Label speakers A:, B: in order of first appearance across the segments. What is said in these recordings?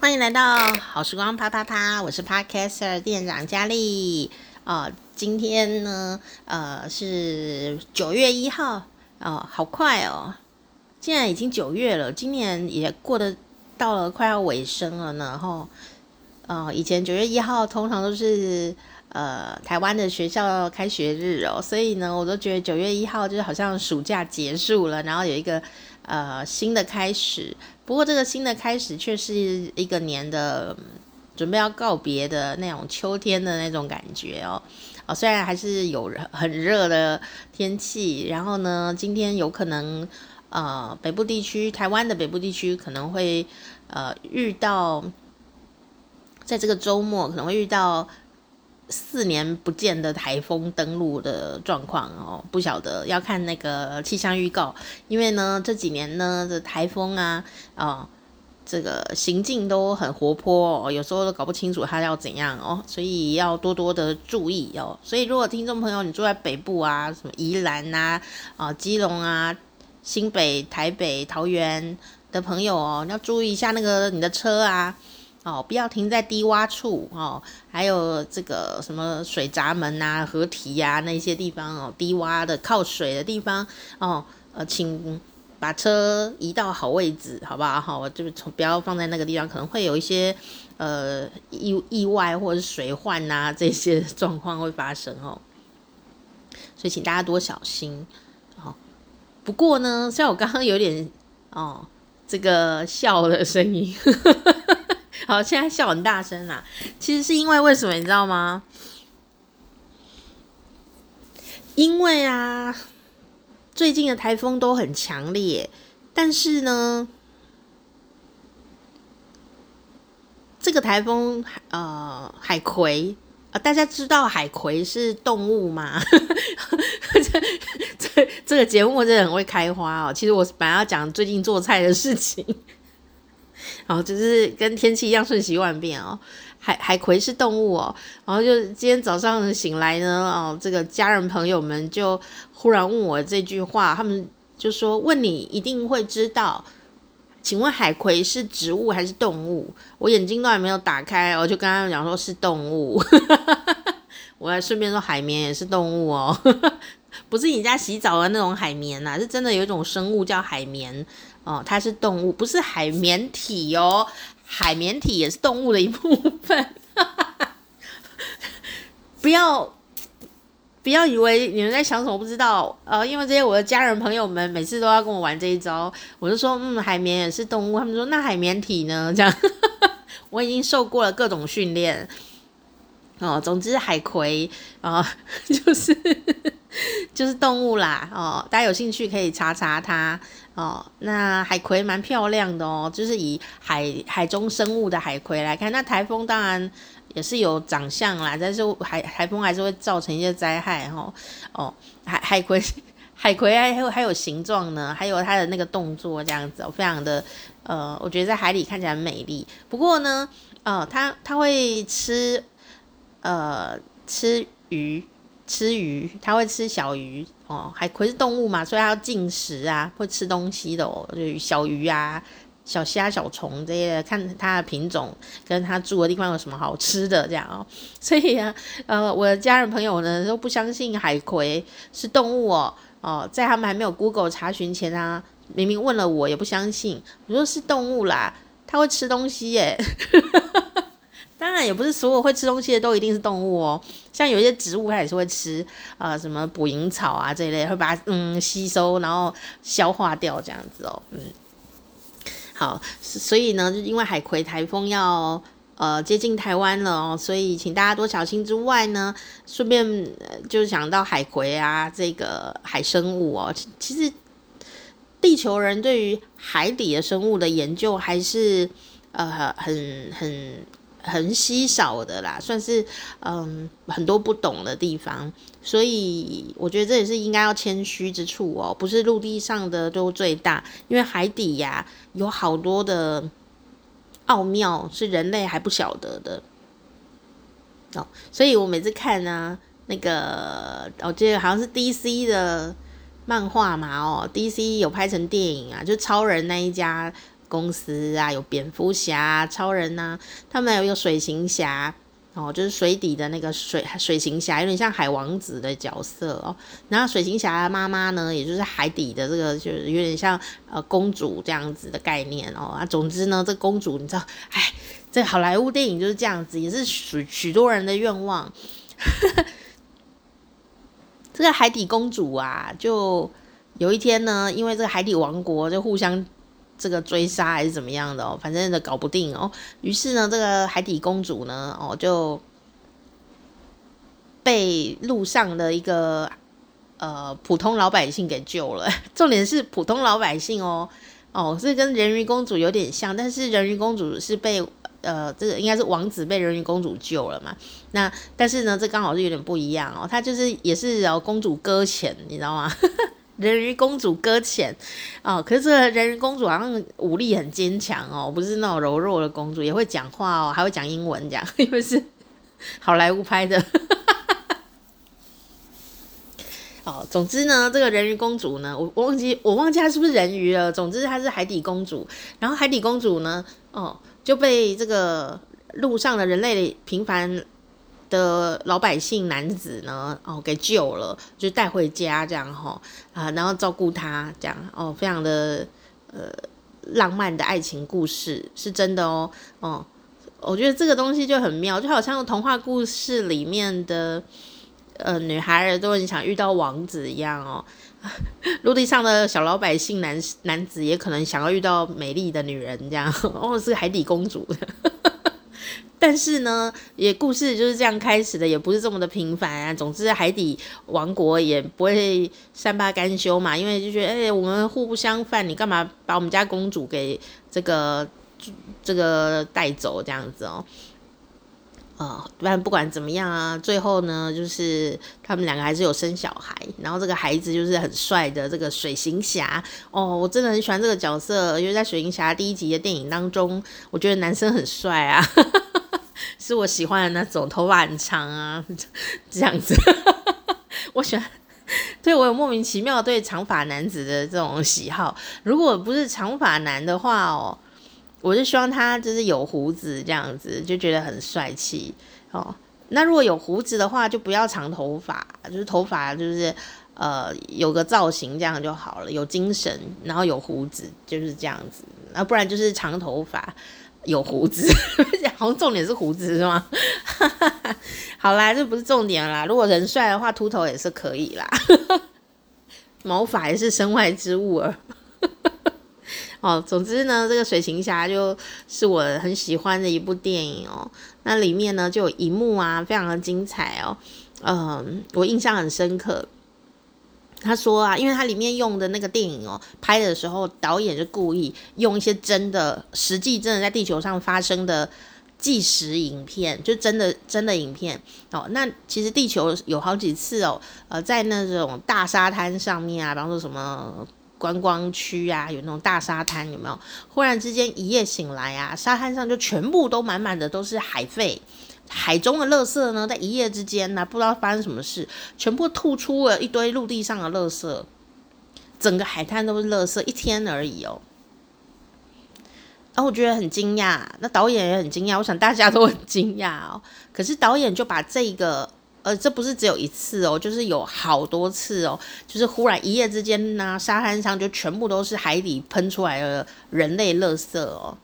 A: 欢迎来到好时光啪啪啪，我是 Podcaster 店长佳丽。哦，今天呢，呃，是九月一号，哦，好快哦，现在已经九月了，今年也过得到了快要尾声了呢。哈，哦，以前九月一号通常都是呃台湾的学校开学日哦，所以呢，我都觉得九月一号就是好像暑假结束了，然后有一个呃新的开始。不过这个新的开始却是一个年的准备要告别的那种秋天的那种感觉哦。哦，虽然还是有很热的天气，然后呢，今天有可能呃北部地区，台湾的北部地区可能会呃遇到，在这个周末可能会遇到。四年不见的台风登陆的状况哦，不晓得要看那个气象预告，因为呢这几年呢的台风啊，啊、哦、这个行进都很活泼哦，有时候都搞不清楚它要怎样哦，所以要多多的注意哦。所以如果听众朋友你住在北部啊，什么宜兰呐啊、基隆啊、新北、台北、桃园的朋友哦，要注意一下那个你的车啊。哦，不要停在低洼处哦，还有这个什么水闸门啊、河堤呀那些地方哦，低洼的靠水的地方哦，呃，请把车移到好位置，好不好？好，我就从不要放在那个地方，可能会有一些呃意意外或者是水患呐 这些状况会发生哦，所以请大家多小心。哦，不过呢，像我刚刚有点哦这个笑的声音。好，现在笑很大声啦。其实是因为为什么你知道吗？因为啊，最近的台风都很强烈，但是呢，这个台风呃海葵啊、大家知道海葵是动物吗？这这这个节目真的很会开花哦。其实我本来要讲最近做菜的事情。哦，就是跟天气一样瞬息万变哦。海海葵是动物哦，然后就今天早上醒来呢，哦，这个家人朋友们就忽然问我这句话，他们就说，问你一定会知道，请问海葵是植物还是动物？我眼睛都还没有打开，我就跟他们讲说是动物。我还顺便说海绵也是动物哦，不是你家洗澡的那种海绵呐，是真的有一种生物叫海绵。哦，它是动物，不是海绵体哦。海绵体也是动物的一部分。不要不要以为你们在想什么，不知道。呃，因为这些我的家人朋友们每次都要跟我玩这一招，我就说，嗯，海绵也是动物。他们说，那海绵体呢？这样，我已经受过了各种训练。哦，总之海葵啊，就是 就是动物啦。哦，大家有兴趣可以查查它。哦，那海葵蛮漂亮的哦，就是以海海中生物的海葵来看，那台风当然也是有长相啦，但是海台风还是会造成一些灾害哈。哦，海海葵 海葵还有还有形状呢，还有它的那个动作这样子哦，非常的呃，我觉得在海里看起来很美丽。不过呢，呃，它它会吃呃吃鱼。吃鱼，它会吃小鱼哦。海葵是动物嘛，所以它要进食啊，会吃东西的哦。就小鱼啊、小虾、小虫这些，看它的品种跟它住的地方有什么好吃的这样哦。所以啊，呃，我的家人朋友呢都不相信海葵是动物哦。哦，在他们还没有 Google 查询前啊，明明问了我也不相信。我说是动物啦，它会吃东西耶。当然也不是所有会吃东西的都一定是动物哦，像有些植物它也是会吃，呃，什么捕蝇草啊这一类，会把它嗯吸收然后消化掉这样子哦，嗯，好，所以呢，就因为海葵台风要呃接近台湾了哦，所以请大家多小心之外呢，顺便就是想到海葵啊这个海生物哦，其实地球人对于海底的生物的研究还是呃很很。很稀少的啦，算是嗯很多不懂的地方，所以我觉得这也是应该要谦虚之处哦。不是陆地上的都最大，因为海底呀、有好多的奥妙是人类还不晓得的哦。所以我每次看呢、啊，那个我记得好像是 DC 的漫画嘛哦，DC 有拍成电影啊，就超人那一家。公司啊，有蝙蝠侠、超人呐、他们还有一个水行侠。哦，就是水底的那个水水行侠，有点像海王子的角色哦。然后水行侠的妈妈呢，也就是海底的这个，就是有点像呃公主这样子的概念哦。啊，总之呢，这公主你知道，哎，这好莱坞电影就是这样子，也是许许多人的愿望。这个海底公主啊，就有一天呢，因为这个海底王国就互相。这个追杀还是怎么样的哦，反正都搞不定哦。于是呢，这个海底公主呢，哦，就被路上的一个呃普通老百姓给救了。重点是普通老百姓哦，哦，这跟人鱼公主有点像，但是人鱼公主是被呃这个应该是王子被人鱼公主救了嘛。那但是呢，这刚好是有点不一样哦，她就是也是哦公主搁浅，你知道吗？人鱼公主搁浅哦，可是这个人鱼公主好像武力很坚强哦，不是那种柔弱的公主，也会讲话哦，还会讲英文讲，因为是好莱坞拍的。哦，总之呢，这个人鱼公主呢，我我忘记我忘记她是不是人鱼了。总之她是海底公主，然后海底公主呢，哦，就被这个路上的人类平凡的老百姓男子呢，哦，给救了，就带回家这样哈啊，然后照顾他这样哦，非常的呃浪漫的爱情故事是真的哦哦，我觉得这个东西就很妙，就好像童话故事里面的呃女孩都很想遇到王子一样哦，陆地上的小老百姓男男子也可能想要遇到美丽的女人这样哦，是海底公主。但是呢，也故事就是这样开始的，也不是这么的平凡啊。总之，海底王国也不会善罢甘休嘛，因为就觉得，哎、我们互不相犯，你干嘛把我们家公主给这个这个带走这样子哦？啊、呃，但不管怎么样啊，最后呢，就是他们两个还是有生小孩，然后这个孩子就是很帅的这个水行侠哦，我真的很喜欢这个角色，因为在水行侠第一集的电影当中，我觉得男生很帅啊。是我喜欢的那种，头发很长啊，这样子。我喜欢，对我有莫名其妙对长发男子的这种喜好。如果不是长发男的话哦，我就希望他就是有胡子这样子，就觉得很帅气哦。那如果有胡子的话，就不要长头发，就是头发就是呃有个造型这样就好了，有精神，然后有胡子就是这样子，那不然就是长头发。有胡子，好像重点是胡子是吗？好啦，这不是重点啦。如果人帅的话，秃头也是可以啦。毛发也是身外之物儿。哦，总之呢，这个水行侠就是我很喜欢的一部电影哦。那里面呢就有一幕啊，非常的精彩哦。嗯，我印象很深刻。他说啊，因为他里面用的那个电影哦，拍的时候导演就故意用一些真的、实际真的在地球上发生的纪实影片，就真的真的影片哦。那其实地球有好几次哦，呃，在那种大沙滩上面啊，比方说什么观光区啊，有那种大沙滩，有没有？忽然之间一夜醒来啊，沙滩上就全部都满满的都是海废。海中的垃圾呢，在一夜之间呢，不知道发生什么事，全部吐出了一堆陆地上的垃圾，整个海滩都是垃圾，一天而已哦。然后我觉得很惊讶，那导演也很惊讶，我想大家都很惊讶哦。可是导演就把这个，呃，这不是只有一次哦，就是有好多次哦，就是忽然一夜之间呢，沙滩上就全部都是海底喷出来的人类垃圾哦。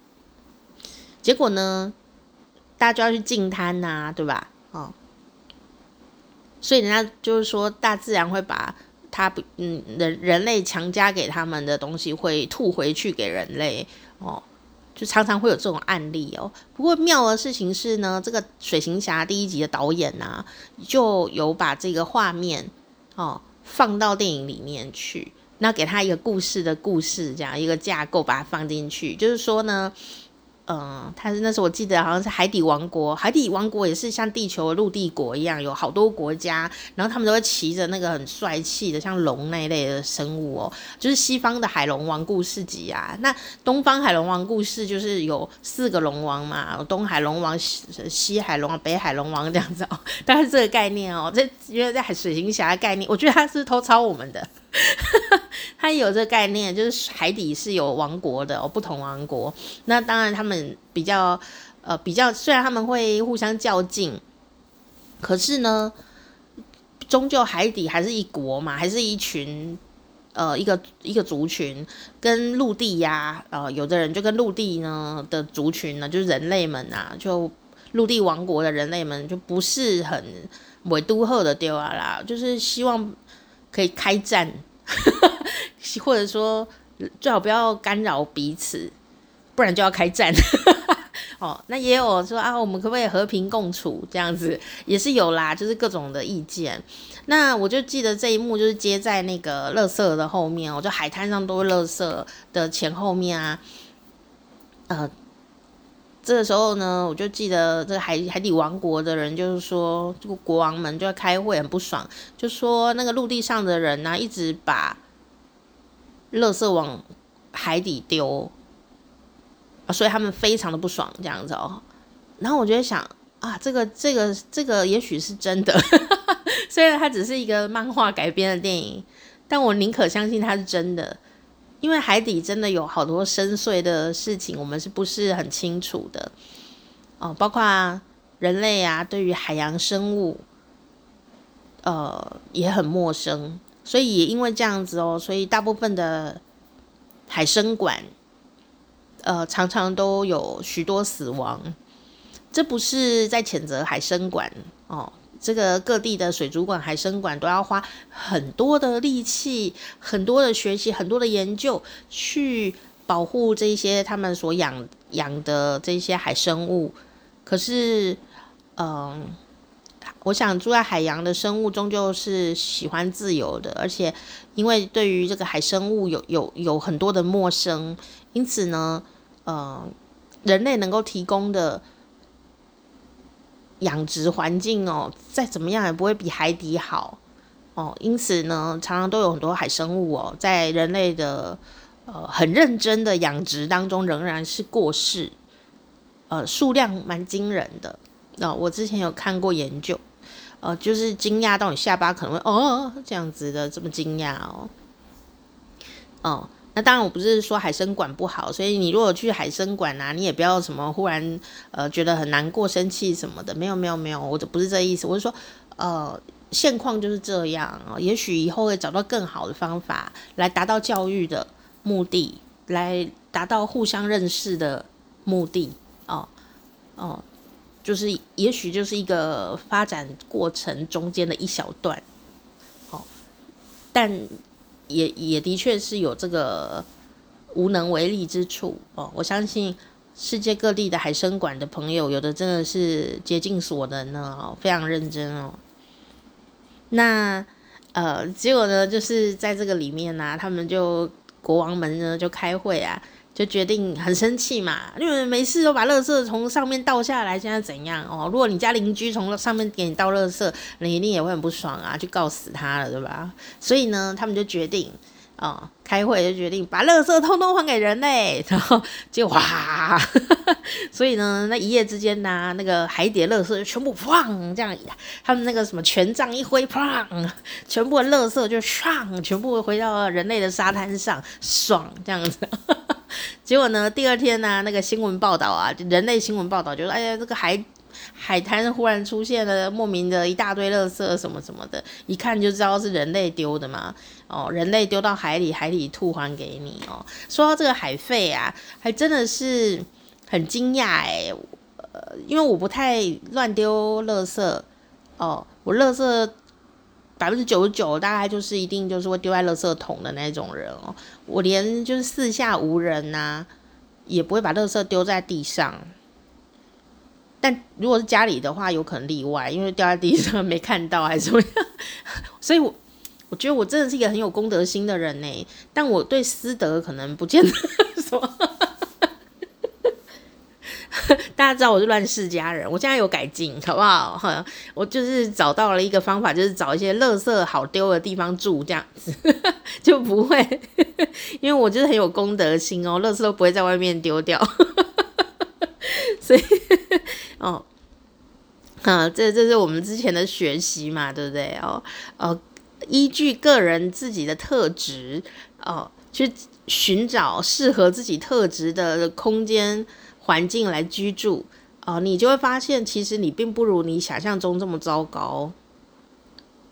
A: 结果呢？大家就要去净滩呐，对吧？哦，所以人家就是说，大自然会把他不嗯人人类强加给他们的东西会吐回去给人类哦，就常常会有这种案例哦。不过妙的事情是呢，这个水行侠第一集的导演呐、就有把这个画面哦放到电影里面去，那给他一个故事的故事这样一个架构，把它放进去，就是说呢。嗯，他是那时候我记得好像是海底王国，海底王国也是像地球陆地国一样，有好多国家，然后他们都会骑着那个很帅气的像龙那一类的生物哦，就是西方的海龙王故事集啊。那东方海龙王故事就是有四个龙王嘛，东海龙王、西海龙王、北海龙王这样子哦，大概是这个概念哦。这因为在海水行侠的概念，我觉得他是偷抄我们的。他有这个概念，就是海底是有王国的哦，不同王国。那当然他们比较呃比较，虽然他们会互相较劲，可是呢，终究海底还是一国嘛，还是一群呃一个一个族群，跟陆地呀、呃有的人就跟陆地呢的族群呢，就是人类们啊，就陆地王国的人类们就不是很委都赫的丢啊啦，就是希望可以开战。或者说，最好不要干扰彼此，不然就要开战。哦，那也有说啊，我们可不可以和平共处？这样子也是有啦，就是各种的意见。那我就记得这一幕，就是接在那个垃圾的后面哦，就海滩上都是垃圾的前后面啊。呃，这个时候呢，我就记得这个海海底王国的人，就是说这个国王们就在开会，很不爽，就说那个陆地上的人呢、一直把。垃圾往海底丢，所以他们非常的不爽这样子哦。然后我就在想啊，这个这个这个也许是真的，虽然它只是一个漫画改编的电影，但我宁可相信它是真的，因为海底真的有好多深邃的事情，我们是不是很清楚的哦？包括人类啊，对于海洋生物，呃，也很陌生。所以也因为这样子哦，所以大部分的海生馆，呃，常常都有许多死亡。这不是在谴责海生馆哦，这个各地的水族馆、海生馆都要花很多的力气、很多的学习、很多的研究，去保护这些他们所养养的这些海生物。可是，嗯、我想住在海洋的生物终究是喜欢自由的，而且因为对于这个海生物有有有很多的陌生，因此呢，嗯，人类能够提供的养殖环境哦，再怎么样也不会比海底好哦。因此呢，常常都有很多海生物哦，在人类的呃很认真的养殖当中，仍然是过世，呃，数量蛮惊人的。那、哦、我之前有看过研究。呃，就是惊讶到你下巴可能会哦这样子的这么惊讶哦，哦，那当然我不是说海生馆不好，所以你如果去海生馆啊，你也不要什么忽然呃觉得很难过、生气什么的，没有没有没有，我就不是这意思，我是说呃现况就是这样啊，也许以后会找到更好的方法来达到教育的目的，来达到互相认识的目的哦哦。就是，也许就是一个发展过程中间的一小段，哦，但也也的确是有这个无能为力之处哦。我相信世界各地的海生馆的朋友，有的真的是竭尽所能呢，哦，非常认真哦。那呃，结果呢，就是在这个里面呢，他们就国王们呢就开会啊。就决定很生气嘛，因为没事都把垃圾从上面倒下来，现在怎样哦？如果你家邻居从上面给你倒垃圾，你一定也会很不爽啊，就告死他了，对吧？所以呢，他们就决定哦，开会就决定把垃圾通通还给人类，然后就哇，所以呢，那一夜之间呢、那个海底的垃圾就全部砰这样，他们那个什么权杖一挥，砰，全部的垃圾就唰，全部回到人类的沙滩上，爽这样子。结果呢，第二天呢、那个新闻报道啊，人类新闻报道就说，哎呀，这个海海滩忽然出现了莫名的一大堆垃圾什么什么的，一看就知道是人类丢的嘛。哦，人类丢到海里，海里吐还给你哦。说到这个海废啊，还真的是很惊讶哎，呃，因为我不太乱丢垃圾哦，我垃圾。百分之九十九大概就是一定就是会丢在垃圾桶的那种人哦，我连就是四下无人呐、也不会把垃圾丢在地上。但如果是家里的话，有可能例外，因为掉在地上没看到还是怎么样。所以我我觉得我真的是一个很有公德心的人呢，但我对私德可能不见得 说。大家知道我是乱世佳人，我现在有改进，好不好？我就是找到了一个方法，就是找一些垃圾好丢的地方住，这样子 就不会，因为我就是很有公德心哦，垃圾都不会在外面丢掉，所以哦，啊，这这是我们之前的学习嘛，对不对？哦，哦，依据个人自己的特质哦，去寻找适合自己特质的空间环境来居住哦，你就会发现，其实你并不如你想象中这么糟糕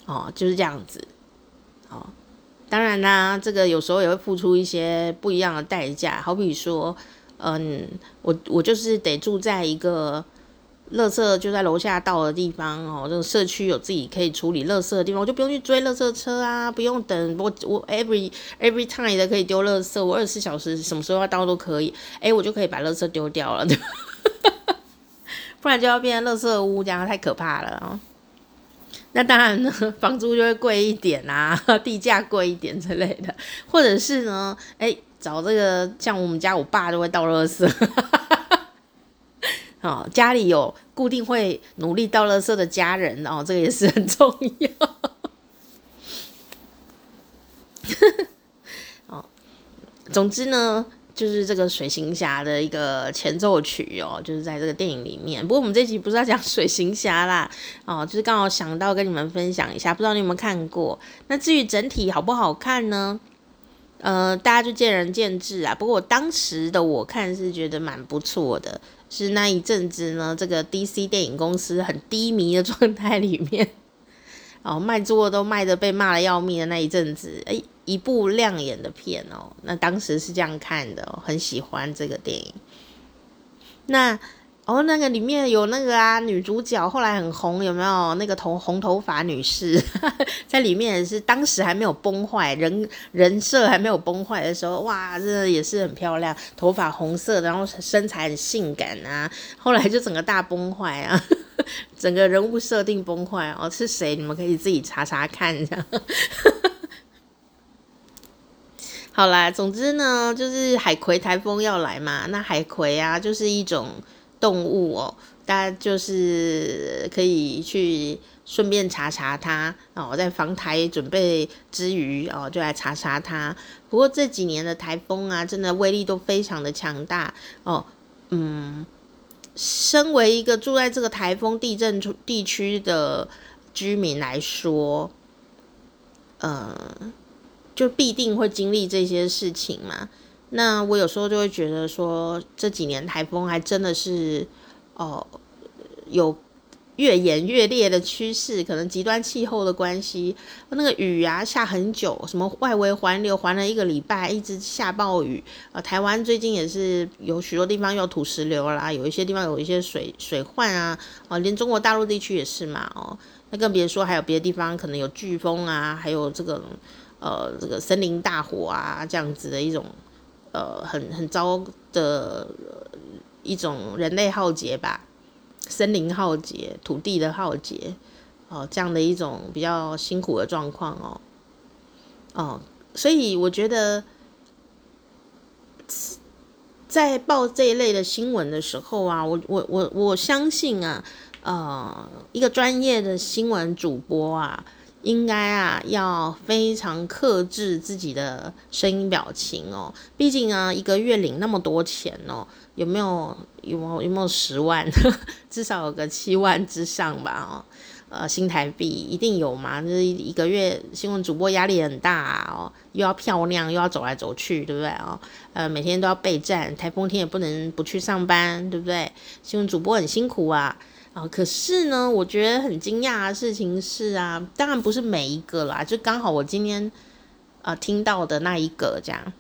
A: 哦，就是这样子哦。当然啦，这个有时候也会付出一些不一样的代价，好比说，嗯，我我就是得住在一个。垃圾就在楼下倒的地方哦，这个社区有自己可以处理垃圾的地方，我就不用去追垃圾车啊，不用等我我 every every time 的可以丢垃圾，我二十四小时什么时候要倒都可以，哎，我就可以把垃圾丢掉了，不然就要变成垃圾屋，这样太可怕了哦。那当然呢，房租就会贵一点啊，地价贵一点之类的，或者是呢，哎，找这个像我们家我爸都会倒垃圾。哦，家里有固定会努力倒垃圾的家人哦，这个也是很重要。哦，总之呢，就是这个水行侠的一个前奏曲哦，就是在这个电影里面。不过我们这集不是要讲水行侠啦，哦，就是刚好想到跟你们分享一下，不知道你有没有看过？那至于整体好不好看呢？呃，大家就见仁见智啊。不过我当时的我看是觉得蛮不错的。是那一阵子呢，这个 DC 电影公司很低迷的状态里面，哦，卖座都卖的被骂的要命的那一阵子，诶，一部亮眼的片哦，那当时是这样看的，很喜欢这个电影。那。哦，那个里面有那个啊，女主角后来很红，有没有？那个头红头发女士 在里面是，当时还没有崩坏，人人设还没有崩坏的时候，哇，真的也是很漂亮，头发红色，然后身材很性感啊。后来就整个大崩坏啊，整个人物设定崩坏哦，是谁？你们可以自己查查看一下。好啦，总之呢，就是海葵台风要来嘛，那海葵啊，就是一种。动物哦，大家就是可以去顺便查查它哦，在防台准备之余哦，就来查查它。不过这几年的台风啊，真的威力都非常的强大哦。嗯，身为一个住在这个台风地震地区的居民来说，呃，就必定会经历这些事情嘛。那我有时候就会觉得说，这几年台风还真的是哦，有越演越烈的趋势，可能极端气候的关系，那个雨啊下很久，什么外围环流环了一个礼拜，一直下暴雨啊。台湾最近也是有许多地方有土石流啦，有一些地方有一些水水患啊，哦，连中国大陆地区也是嘛，哦，那更别说还有别的地方可能有飓风啊，还有这个呃这个森林大火啊这样子的一种。呃，很很糟的一种人类浩劫吧，森林浩劫、土地的浩劫，哦，这样的一种比较辛苦的状况哦，哦，所以我觉得在报这一类的新闻的时候啊，我我我我相信啊，呃，一个专业的新闻主播啊。应该啊，要非常克制自己的声音表情哦。毕竟啊，一个月领那么多钱哦，有没有有没有有没有十万？至少有个七万之上吧哦。呃，新台币一定有嘛？就是一个月新闻主播压力很大啊哦，又要漂亮，又要走来走去，对不对哦？呃，每天都要备战，台风天也不能不去上班，对不对？新闻主播很辛苦啊。啊、可是呢，我觉得很惊讶的事情是啊，当然不是每一个啦，就刚好我今天呃听到的那一个这样，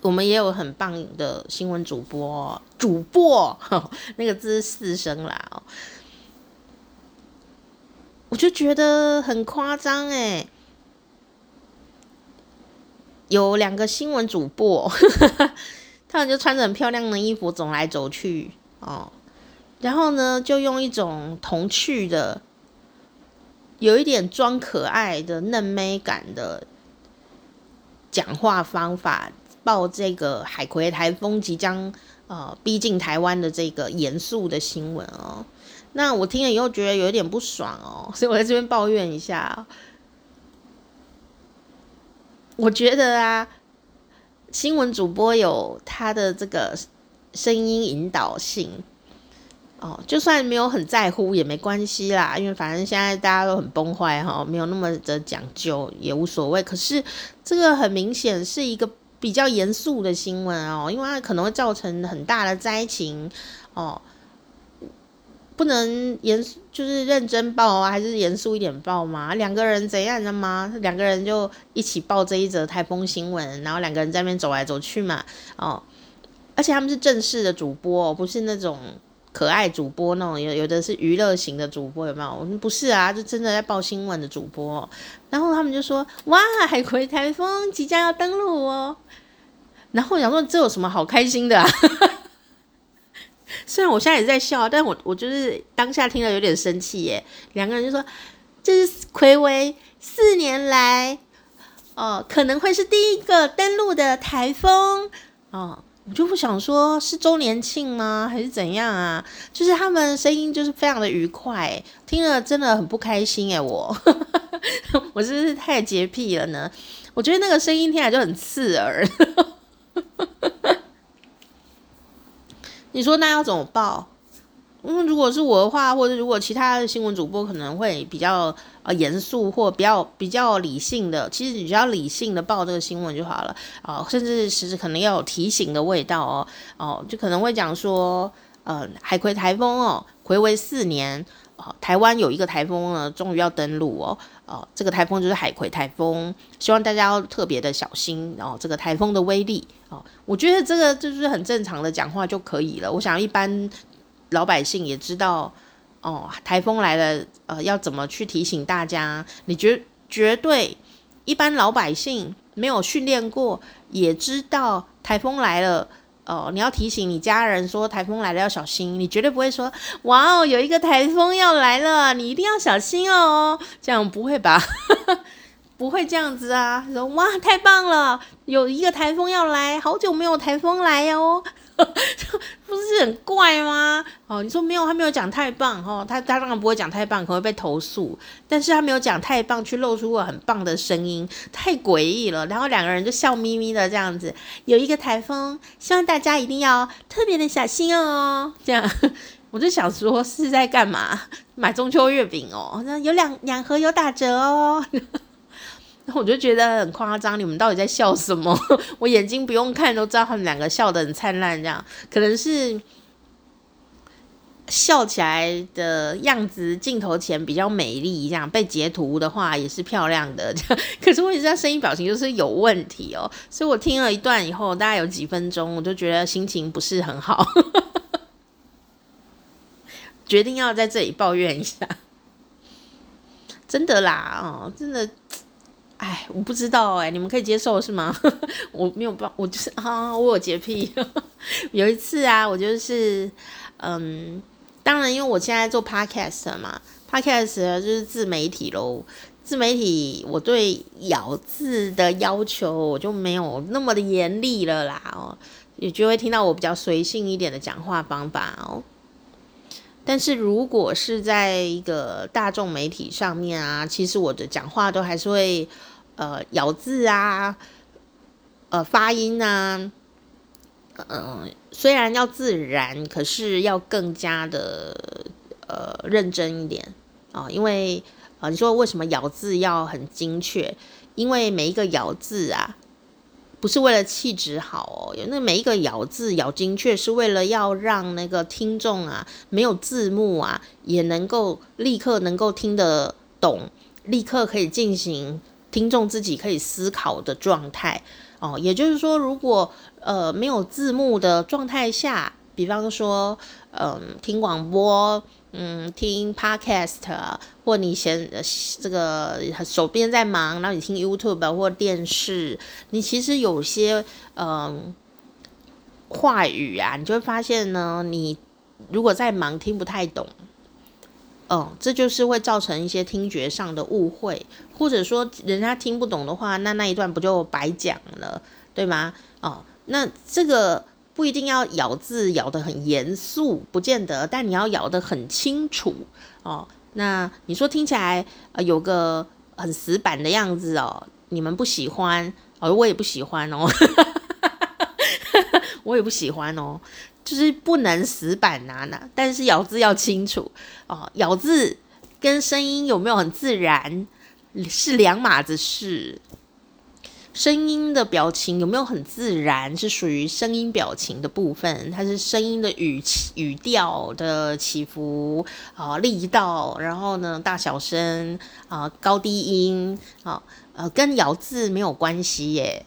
A: 我们也有很棒的新闻主播，主播 那个字是四声啦，我就觉得很夸张诶，有两个新闻主播，他们就穿着很漂亮的衣服走来走去哦。然后呢，就用一种童趣的、有一点装可爱的嫩妹感的讲话方法，报这个海葵台风即将呃逼近台湾的这个严肃的新闻哦。那我听了以后觉得有一点不爽哦，所以我在这边抱怨一下。我觉得啊，新闻主播有他的这个声音引导性。哦，就算没有很在乎也没关系啦，因为反正现在大家都很崩坏哈，没有那么的讲究也无所谓。可是这个很明显是一个比较严肃的新闻哦，因为它可能会造成很大的灾情哦，不能严就是认真报啊，还是严肃一点报嘛？两个人怎样的吗？两个人就一起报这一则台风新闻，然后两个人在那边走来走去嘛，哦，而且他们是正式的主播，不是那种。可爱主播那种，有有的是娱乐型的主播，有没有？我们不是啊，就真的在报新闻的主播。然后他们就说：“哇，海葵台风即将要登陆哦。”然后我想说，这有什么好开心的啊？虽然我现在也在笑，但我我就是当下听了有点生气耶。两个人就说：“这是葵为四年来，哦，可能会是第一个登陆的台风哦。”我就不想说是周年庆吗，还是怎样啊？就是他们声音就是非常的愉快，听了真的很不开心诶，我 我真是太洁癖了呢？我觉得那个声音听起来就很刺耳。你说那要怎么报？嗯，如果是我的话，或者如果其他的新闻主播可能会比较呃严肃或比较比较理性的，其实你只要理性的报这个新闻就好了啊、呃，甚至是可能要有提醒的味道哦哦，就可能会讲说，呃，海葵台风哦，睽违四年哦、台湾有一个台风呢，终于要登陆哦哦、这个台风就是海葵台风，希望大家要特别的小心哦，这个台风的威力哦、我觉得这个就是很正常的讲话就可以了，我想一般。老百姓也知道哦，台风来了，呃，要怎么去提醒大家？你绝绝对一般老百姓没有训练过，也知道台风来了哦，你要提醒你家人说台风来了要小心，你绝对不会说哇哦，有一个台风要来了，你一定要小心哦，这样不会吧？不会这样子啊，说哇太棒了，有一个台风要来，好久没有台风来哦。不是很怪吗？哦，你说没有，他没有讲太棒哦，他他当然不会讲太棒，可能会被投诉。但是他没有讲太棒，却露出了很棒的声音，太诡异了。然后两个人就笑眯眯的这样子，有一个台风，希望大家一定要特别的小心哦。这样，我就想说是在干嘛？买中秋月饼哦，那有两两盒有打折哦。我就觉得很夸张，你们到底在笑什么？我眼睛不用看都知道他们两个笑得很灿烂，这样可能是笑起来的样子，镜头前比较美丽，这样被截图的话也是漂亮的。可是我一直在声音表情就是有问题哦，所以我听了一段以后，大概有几分钟，我就觉得心情不是很好，决定要在这里抱怨一下。真的啦，哦，真的。哎，我不知道哎，你们可以接受是吗？我没有办，我就是啊，我有洁癖。有一次啊，我就是嗯，当然因为我现在做 podcast 嘛，podcast 就是自媒体喽。自媒体我对咬字的要求我就没有那么的严厉了啦哦，也就会听到我比较随性一点的讲话方法哦。但是如果是在一个大众媒体上面啊，其实我的讲话都还是会。呃，咬字啊，呃，发音啊，嗯、呃，虽然要自然，可是要更加的呃认真一点啊、因为啊、你说为什么咬字要很精确？因为每一个咬字啊，不是为了气质好哦，那每一个咬字咬精确，是为了要让那个听众啊，没有字幕啊，也能够立刻能够听得懂，立刻可以进行。听众自己可以思考的状态哦，也就是说，如果呃没有字幕的状态下，比方说，嗯、听广播，嗯，听 podcast，或你先这个手边在忙，然后你听 YouTube 或电视，你其实有些嗯、话语啊，你就会发现呢，你如果在忙听不太懂。哦，这就是会造成一些听觉上的误会，或者说人家听不懂的话，那那一段不就白讲了，对吗？哦，那这个不一定要咬字咬得很严肃，不见得，但你要咬得很清楚哦。那你说听起来呃有个很死板的样子哦，你们不喜欢哦，我也不喜欢哦。我也不喜欢哦。就是不能死板呐、啊，但是咬字要清楚哦。咬字跟声音有没有很自然是两码子事。声音的表情有没有很自然，是属于声音表情的部分，它是声音的语气、语调的起伏啊、力道，然后呢，大小声啊、高低音啊，呃，跟咬字没有关系耶，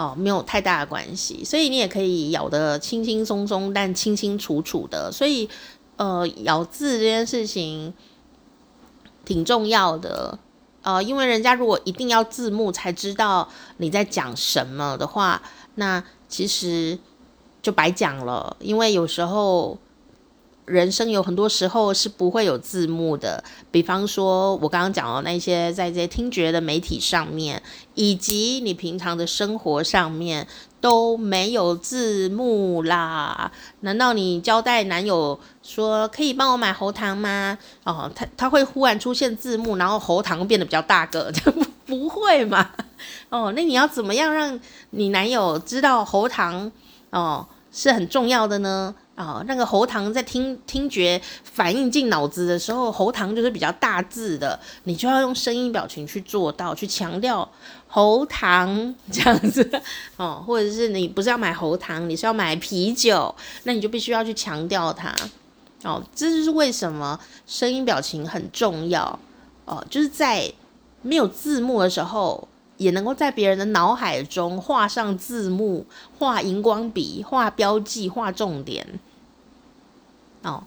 A: 哦，没有太大的关系，所以你也可以咬得轻轻松松，但清清楚楚的。所以，呃，咬字这件事情挺重要的。呃，因为人家如果一定要字幕才知道你在讲什么的话，那其实就白讲了。因为有时候人生有很多时候是不会有字幕的，比方说我刚刚讲的那些在这些听觉的媒体上面，以及你平常的生活上面。都没有字幕啦？难道你交代男友说可以帮我买喉糖吗？哦，他他会忽然出现字幕，然后喉糖变得比较大个，这不不会嘛？哦，那你要怎么样让你男友知道喉糖哦是很重要的呢？哦，那个喉糖在听听觉反应进脑子的时候，喉糖就是比较大字的，你就要用声音表情去做到，去强调。喉糖这样子哦，或者是你不是要买喉糖，你是要买啤酒，那你就必须要去强调它哦。这就是为什么声音表情很重要哦，就是在没有字幕的时候，也能够在别人的脑海中画上字幕，画荧光笔，画标记，画重点哦，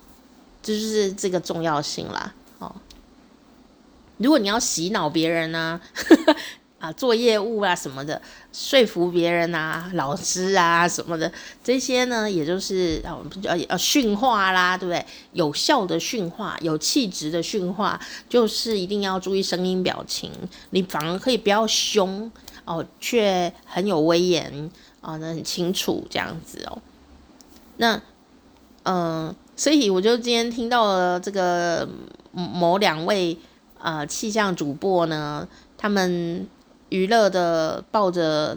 A: 这就是这个重要性啦哦。如果你要洗脑别人呢、啊？做业务啊什么的，说服别人啊，老师啊什么的，这些呢，也就是要要要训话啦，对不对？有效的训话，有气质的训话，就是一定要注意声音表情。你反而可以不要凶哦，却很有威严啊，那很清楚这样子哦。那嗯、所以我就今天听到了这个某两位呃气象主播呢，他们。娱乐的抱着，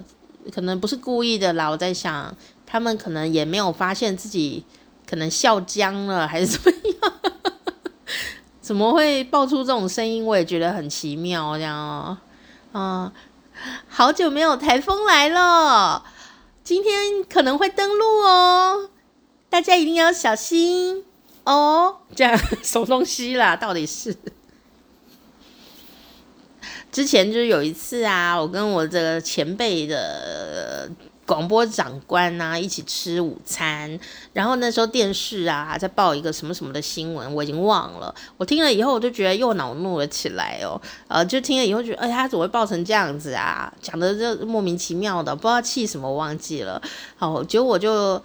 A: 可能不是故意的啦。我在想，他们可能也没有发现自己可能笑僵了，还是怎么样？怎么会爆出这种声音？我也觉得很奇妙，这样哦。啊，好久没有台风来了，今天可能会登陆哦，大家一定要小心哦。这样什么东西啦？到底是？之前就是有一次啊，我跟我这个前辈的广播长官啊一起吃午餐，然后那时候电视啊在报一个什么什么的新闻，我已经忘了。我听了以后，我就觉得又恼怒了起来哦，呃，就听了以后觉得，哎，他怎么会报成这样子啊？讲的就莫名其妙的，不知道气什么，忘记了。好，结果我就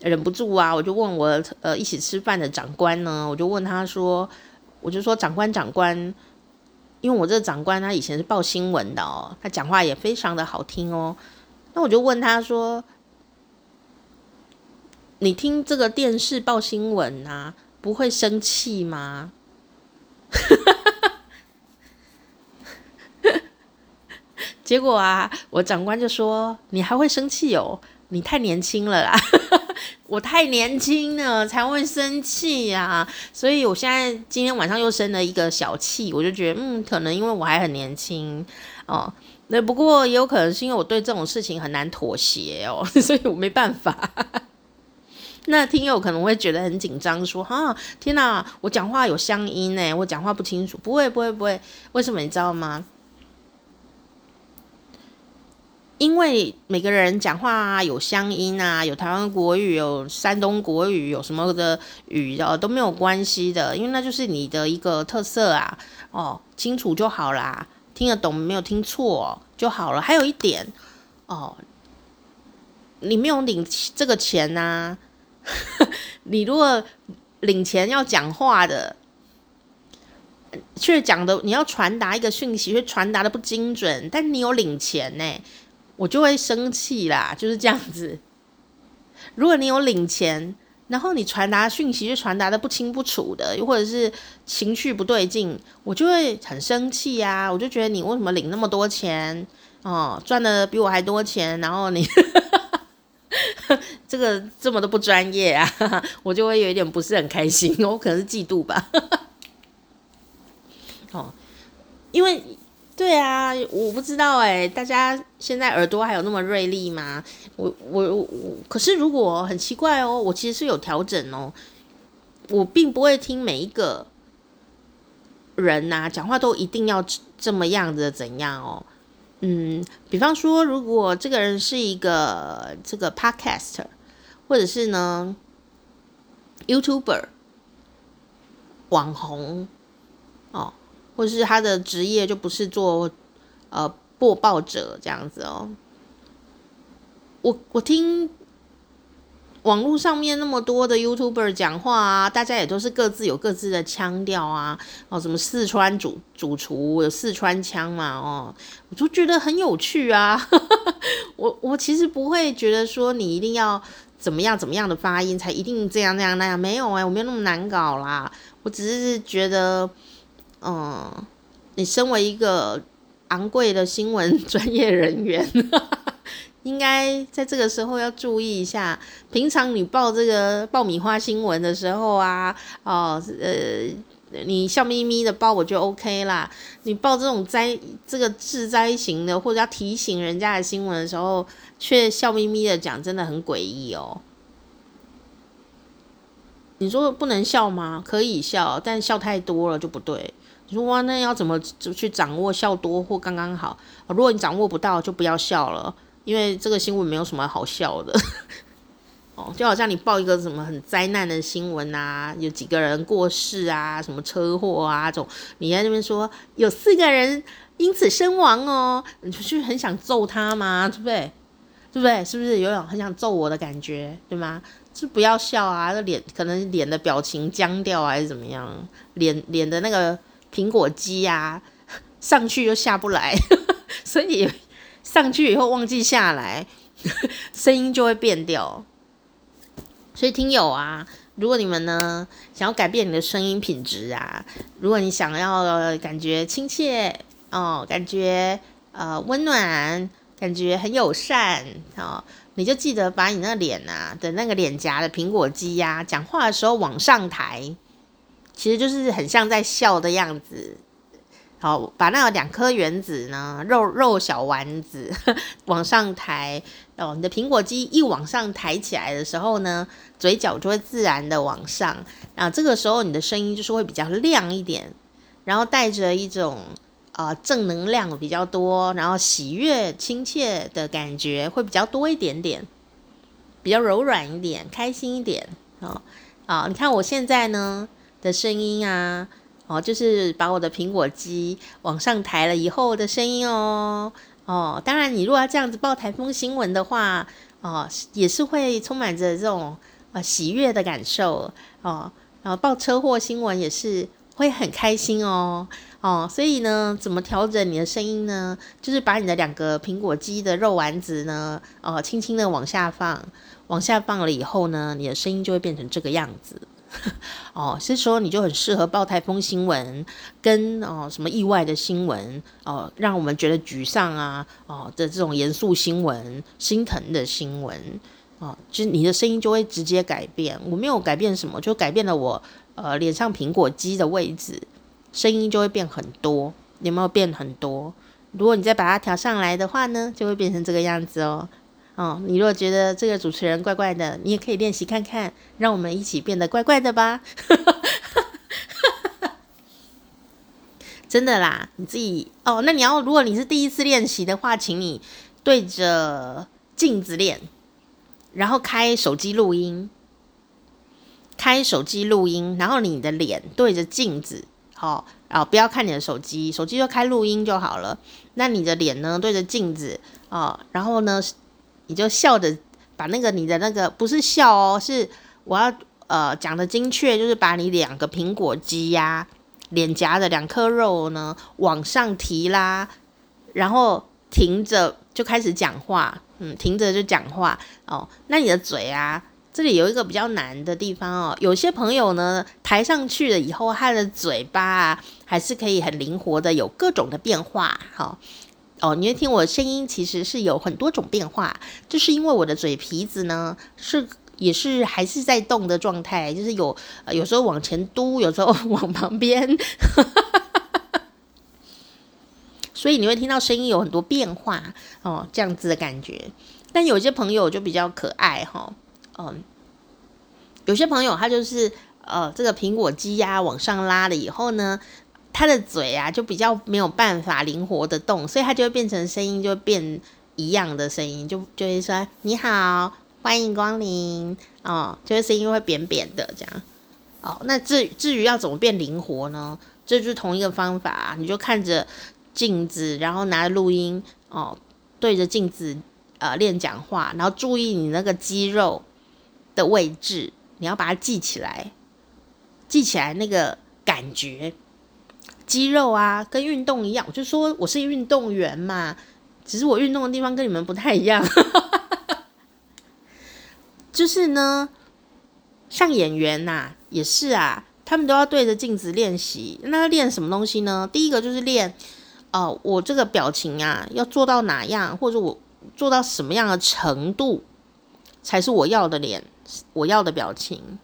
A: 忍不住啊，我就问我呃一起吃饭的长官呢，我就问他说，我就说长官长官。因为我这个长官他以前是报新闻的哦，他讲话也非常的好听哦。那我就问他说：“你听这个电视报新闻啊，不会生气吗？” 结果啊，我长官就说：“你还会生气哦？你太年轻了啦。”我太年轻了，才会生气呀、所以我现在今天晚上又生了一个小气，我就觉得，嗯，可能因为我还很年轻哦，那不过也有可能是因为我对这种事情很难妥协哦，所以我没办法。那听友可能会觉得很紧张，说，哈，天哪，我讲话有乡音呢，我讲话不清楚，不会，不会，不会，为什么你知道吗？因为每个人讲话啊，有乡音啊，有台湾国语，有山东国语，有什么的语哦，都没有关系的，因为那就是你的一个特色啊。哦，清楚就好啦，听得懂没有听错就好了。还有一点哦，你没有领这个钱呐、你如果领钱要讲话的，却讲的你要传达一个讯息，却传达的不精准，但你有领钱呢。我就会生气啦，就是这样子。如果你有领钱，然后你传达讯息就传达的不清不楚的，又或者是情绪不对劲，我就会很生气呀。我就觉得你为什么领那么多钱哦，赚的比我还多钱，然后你 这个这么的不专业啊，我就会有一点不是很开心，我可能是嫉妒吧。哦，因为对啊，我不知道哎，大家现在耳朵还有那么锐利吗？我我我，可是如果很奇怪哦，我其实是有调整哦，我并不会听每一个人呐、啊、讲话都一定要这么样的怎样哦。嗯，比方说，如果这个人是一个这个 podcast，或者是呢 YouTuber 网红，或是他的职业就不是做呃播报者这样子哦，我我听。网络上面那么多的 YouTuber 讲话啊，大家也都是各自有各自的腔调啊，哦，什么四川主主厨有四川腔嘛，哦，我就觉得很有趣啊。我我其实不会觉得说你一定要怎么样怎么样的发音才一定这样那样那样，没有哎、我没有那么难搞啦。我只是觉得，嗯，你身为一个昂贵的新闻专业人员。应该在这个时候要注意一下。平常你报这个爆米花新闻的时候啊，哦，呃，你笑眯眯的报我就 OK 啦。你报这种灾这个致灾型的或者要提醒人家的新闻的时候，却笑眯眯的讲，真的很诡异哦。你说不能笑吗？可以笑，但笑太多了就不对。你说哇，那要怎么就去掌握笑多或刚刚好？如果你掌握不到，就不要笑了。因为这个新闻没有什么好笑的，哦，就好像你报一个什么很灾难的新闻啊，有几个人过世啊，什么车祸啊这种，你在那边说有四个人因此身亡哦，你就是很想揍他吗？对不对？对不对？是不是有种很想揍我的感觉？对吗？就不要笑啊，这脸可能脸的表情僵掉还是怎么样？脸脸的那个苹果肌啊，上去又下不来，所以。上去以后忘记下来，声音就会变调。所以听友啊，如果你们呢想要改变你的声音品质啊，如果你想要感觉亲切哦，感觉呃温暖，感觉很友善哦，你就记得把你那脸啊的那个脸颊的苹果肌呀、讲话的时候往上抬，其实就是很像在笑的样子。好，把那两颗原子呢，肉肉小丸子 往上抬哦。你的苹果肌一往上抬起来的时候呢，嘴角就会自然的往上。啊，这个时候你的声音就是会比较亮一点，然后带着一种呃正能量比较多，然后喜悦亲切的感觉会比较多一点点，比较柔软一点，开心一点。哦，啊，你看我现在呢的声音啊。哦，就是把我的苹果肌往上抬了以后的声音哦。哦，当然，你如果要这样子报台风新闻的话，哦，也是会充满着这种呃喜悦的感受哦。然后报车祸新闻也是会很开心哦。哦，所以呢，怎么调整你的声音呢？就是把你的两个苹果肌的肉丸子呢，哦，轻轻的往下放，往下放了以后呢，你的声音就会变成这个样子。哦，是说你就很适合报台风新闻，跟哦什么意外的新闻哦，让我们觉得沮丧啊哦的这种严肃新闻、心疼的新闻哦，就你的声音就会直接改变。我没有改变什么，就改变了我呃脸上苹果肌的位置，声音就会变很多。有没有变很多？如果你再把它调上来的话呢，就会变成这个样子哦。哦，你如果觉得这个主持人怪怪的，你也可以练习看看，让我们一起变得怪怪的吧。真的啦，你自己哦。那你要，如果你是第一次练习的话，请你对着镜子练，然后开手机录音，开手机录音，然后你的脸对着镜子，好，哦，不要看你的手机，手机就开录音就好了。那你的脸呢，对着镜子，哦，然后呢？你就笑着把那个你的那个不是笑哦，是我要呃讲的精确，就是把你两个苹果肌呀、脸颊的两颗肉呢往上提拉，然后停着就开始讲话，嗯，停着就讲话哦。那你的嘴啊，这里有一个比较难的地方哦。有些朋友呢抬上去了以后，他的嘴巴啊还是可以很灵活的有各种的变化，好、哦。哦，你会听我声音，其实是有很多种变化，就是因为我的嘴皮子呢是也是还是在动的状态，就是有、有时候往前嘟，有时候 往旁边，所以你会听到声音有很多变化哦，这样子的感觉。但有些朋友就比较可爱哈，嗯、有些朋友他就是呃这个苹果肌呀往上拉了以后呢。他的嘴啊，就比较没有办法灵活的动，所以他就会变成声音就变一样的声音，就就会说你好，欢迎光临哦，就是声音会扁扁的这样。哦，那至至于要怎么变灵活呢？这就是同一个方法，你就看着镜子，然后拿录音哦，对着镜子呃练讲话，然后注意你那个肌肉的位置，你要把它记起来，记起来那个感觉。肌肉啊，跟运动一样，我就说我是运动员嘛，只是我运动的地方跟你们不太一样。就是呢，像演员呐、啊，也是啊，他们都要对着镜子练习。那练什么东西呢？第一个就是练，哦、我这个表情啊，要做到哪样，或者我做到什么样的程度，才是我要的脸，我要的表情，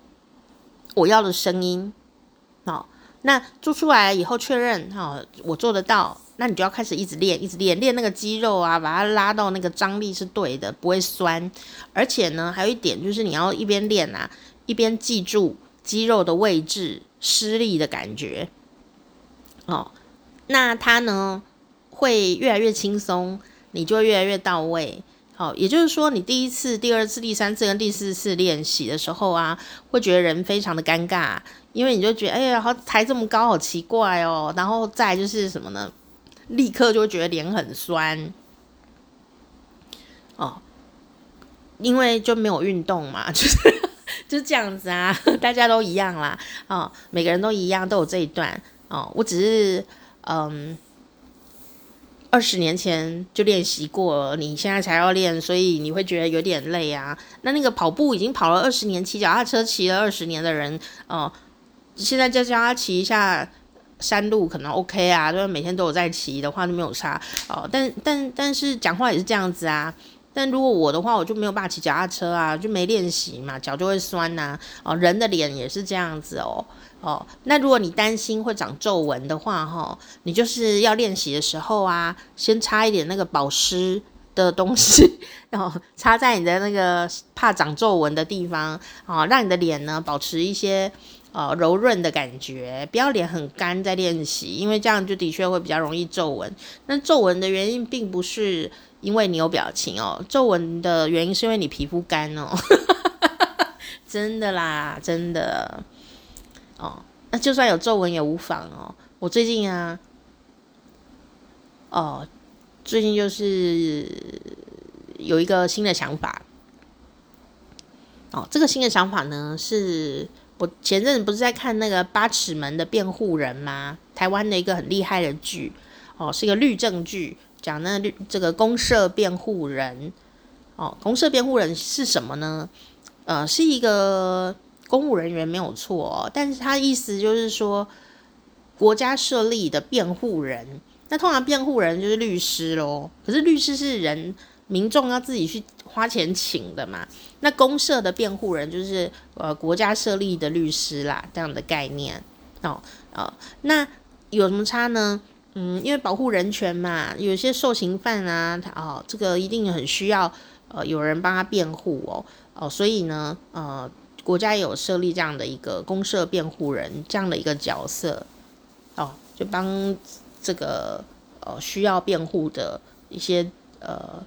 A: 我要的声音，好、哦。那做出来以后确认哈、哦，我做得到，那你就要开始一直练，一直练，练那个肌肉啊，把它拉到那个张力是对的，不会酸。而且呢，还有一点就是你要一边练啊，一边记住肌肉的位置、施力的感觉。哦，那它呢会越来越轻松，你就越来越到位。好、也就是说，你第一次、第二次、第三次跟第四次练习的时候啊，会觉得人非常的尴尬。因为你就觉得，哎呀，好抬这么高，好奇怪哦。然后再就是什么呢？立刻就觉得脸很酸，哦，因为就没有运动嘛，就是就是这样子啊，大家都一样啦，哦，每个人都一样，都有这一段哦。我只是嗯，二十年前就练习过，你现在才要练，所以你会觉得有点累啊。那那个跑步已经跑了二十年，骑脚踏车骑了二十年的人，哦。现在就叫他骑一下山路，可能 OK 啊，就是每天都有在骑的话就没有差哦。但但但是讲话也是这样子啊。但如果我的话，我就没有办法骑脚踏车啊，就没练习嘛，脚就会酸呐、哦，人的脸也是这样子哦。哦，那如果你担心会长皱纹的话，哈、哦，你就是要练习的时候啊，先擦一点那个保湿的东西，然后擦在你的那个怕长皱纹的地方，啊、哦，让你的脸呢保持一些。呃，柔润的感觉，不要脸很干在练习，因为这样就的确会比较容易皱纹。那皱纹的原因并不是因为你有表情哦，皱纹的原因是因为你皮肤干哦，真的啦，真的。哦，那就算有皱纹也无妨哦。我最近啊，哦，最近就是有一个新的想法。哦，这个新的想法呢是。我前阵子不是在看那个《八尺门的辩护人》吗？台湾的一个很厉害的剧哦，是一个律政剧，讲那律这个公社辩护人哦，公社辩护人是什么呢？呃，是一个公务人员没有错哦，但是他意思就是说国家设立的辩护人，那通常辩护人就是律师喽，可是律师是人。民众要自己去花钱请的嘛？那公社的辩护人就是呃国家设立的律师啦，这样的概念哦哦。那有什么差呢？嗯，因为保护人权嘛，有些受刑犯啊，他哦这个一定很需要呃有人帮他辩护哦哦，所以呢呃国家也有设立这样的一个公社辩护人这样的一个角色哦，就帮这个呃需要辩护的一些呃。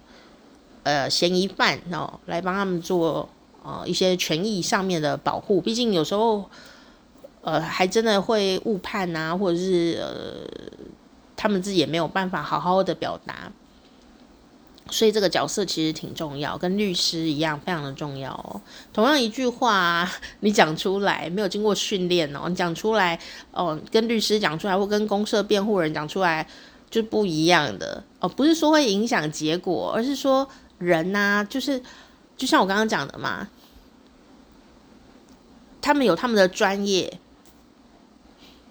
A: 呃，嫌疑犯哦，来帮他们做呃一些权益上面的保护。毕竟有时候，呃，还真的会误判啊，或者是呃，他们自己也没有办法好好的表达。所以这个角色其实挺重要，跟律师一样，非常的重要哦。同样一句话，你讲出来没有经过训练哦，你讲出来哦，跟律师讲出来，或跟公社辩护人讲出来就不一样的哦。不是说会影响结果，而是说。人呐、就是就像我刚刚讲的嘛，他们有他们的专业。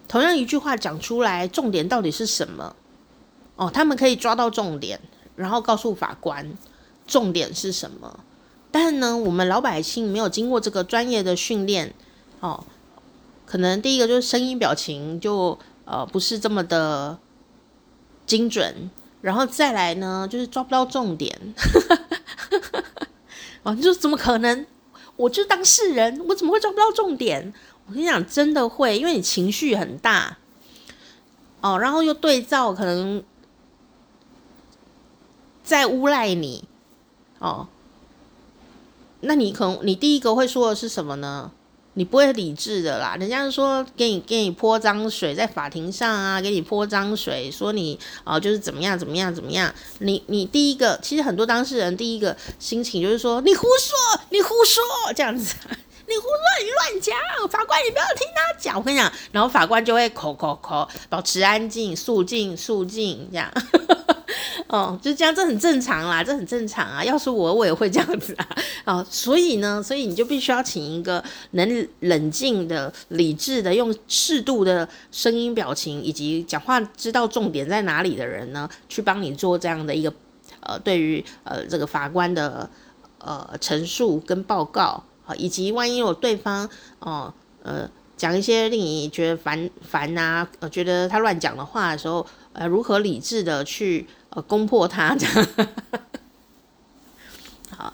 A: 同样一句话讲出来，重点到底是什么？哦，他们可以抓到重点，然后告诉法官重点是什么。但呢，我们老百姓没有经过这个专业的训练，哦，可能第一个就是声音表情就呃不是这么的精准，然后再来呢就是抓不到重点。哦，你说怎么可能？我就当事人，我怎么会抓不到重点？我跟你讲，真的会，因为你情绪很大，哦，然后又对照，可能在诬赖你，哦，那你可能你第一个会说的是什么呢？你不会理智的啦，人家说给你给你泼脏水，在法庭上啊，给你泼脏水，说你啊、就是怎么样怎么样怎么样。你你第一个，其实很多当事人第一个心情就是说你胡说，你胡说！这样子，你胡乱乱讲，法官你不要听他讲。我跟你讲，然后法官就会口口口保持安静，肃静肃静这样。哦，就这样，这很正常啦，这很正常啊。要是我，我也会这样子啊。哦，所以呢，所以你就必须要请一个能冷静的、理智的，用适度的声音、表情以及讲话，知道重点在哪里的人呢，去帮你做这样的一个呃，对于呃这个法官的呃陈述跟报告啊，以及万一有对方哦呃讲一些令你觉得烦烦呐，呃觉得他乱讲的话的时候，呃如何理智的去呃。攻破他这样，好，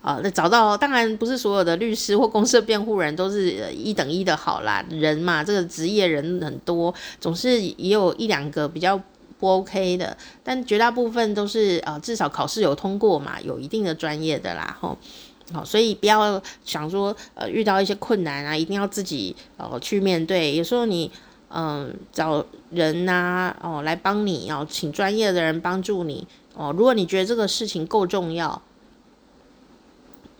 A: 好，那找到当然不是所有的律师或公司辩护人都是一等一的好啦，人嘛，这个职业人很多，总是也有一两个比较不 OK 的，但绝大部分都是呃至少考试有通过嘛，有一定的专业的啦，吼，好，所以不要想说呃遇到一些困难啊，一定要自己呃去面对，有时候你。嗯，找人呐、哦，来帮你哦，请专业的人帮助你哦。如果你觉得这个事情够重要，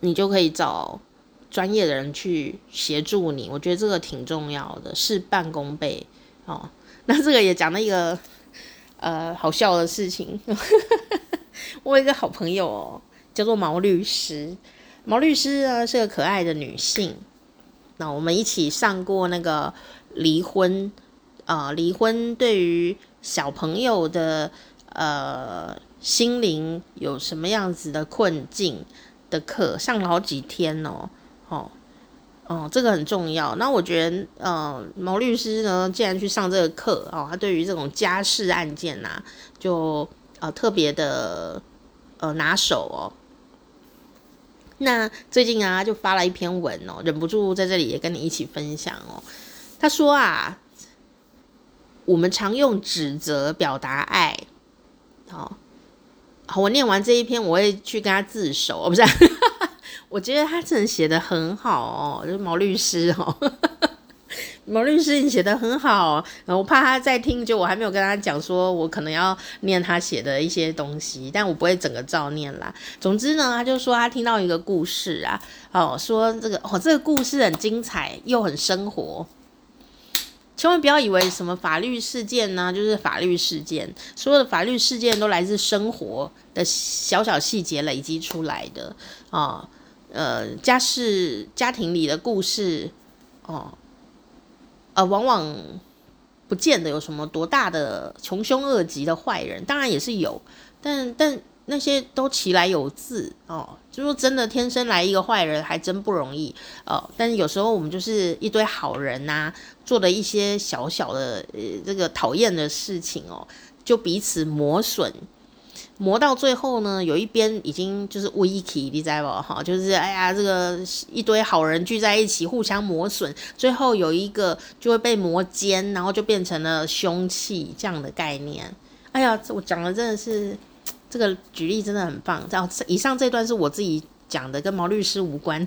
A: 你就可以找专业的人去协助你。我觉得这个挺重要的，事半功倍哦。那这个也讲了一个呃好笑的事情。我有一个好朋友哦，叫做毛律师。毛律师呢是个可爱的女性。那我们一起上过那个离婚。呃，离婚对于小朋友的呃心灵有什么样子的困境的课，上了好几天哦，哦，哦，这个很重要。那我觉得，呃，毛律师呢，既然去上这个课哦，他对于这种家事案件呐、啊，就呃特别的呃拿手哦。那最近啊，就发了一篇文哦，忍不住在这里也跟你一起分享哦。他说啊。我们常用指责表达爱，好，好，我念完这一篇，我会去跟他自首，不是？我觉得他真的写的很好哦，就是毛律师哦，毛律师你写得很好，我怕他在听，就我还没有跟他讲说，我可能要念他写的一些东西，但我不会整个照念啦。总之呢，他就说他听到一个故事啊，哦，说这个哦，这个故事很精彩，又很生活。千万不要以为什么法律事件呢，就是法律事件。所有的法律事件都来自生活的小小细节累积出来的啊。呃，家事、家庭里的故事，哦，呃，往往不见得有什么多大的穷凶恶极的坏人，当然也是有，但但。那些都其来有自哦，就说真的，天生来一个坏人还真不容易哦。但是有时候我们就是一堆好人呐、做了一些小小的呃这个讨厌的事情哦，就彼此磨损，磨到最后呢，有一边已经就是 weak，你知道不？哈，就是哎呀，这个一堆好人聚在一起互相磨损，最后有一个就会被磨尖，然后就变成了凶器这样的概念。哎呀，我讲的真的是。这个举例真的很棒。然后以上这段是我自己讲的，跟毛律师无关。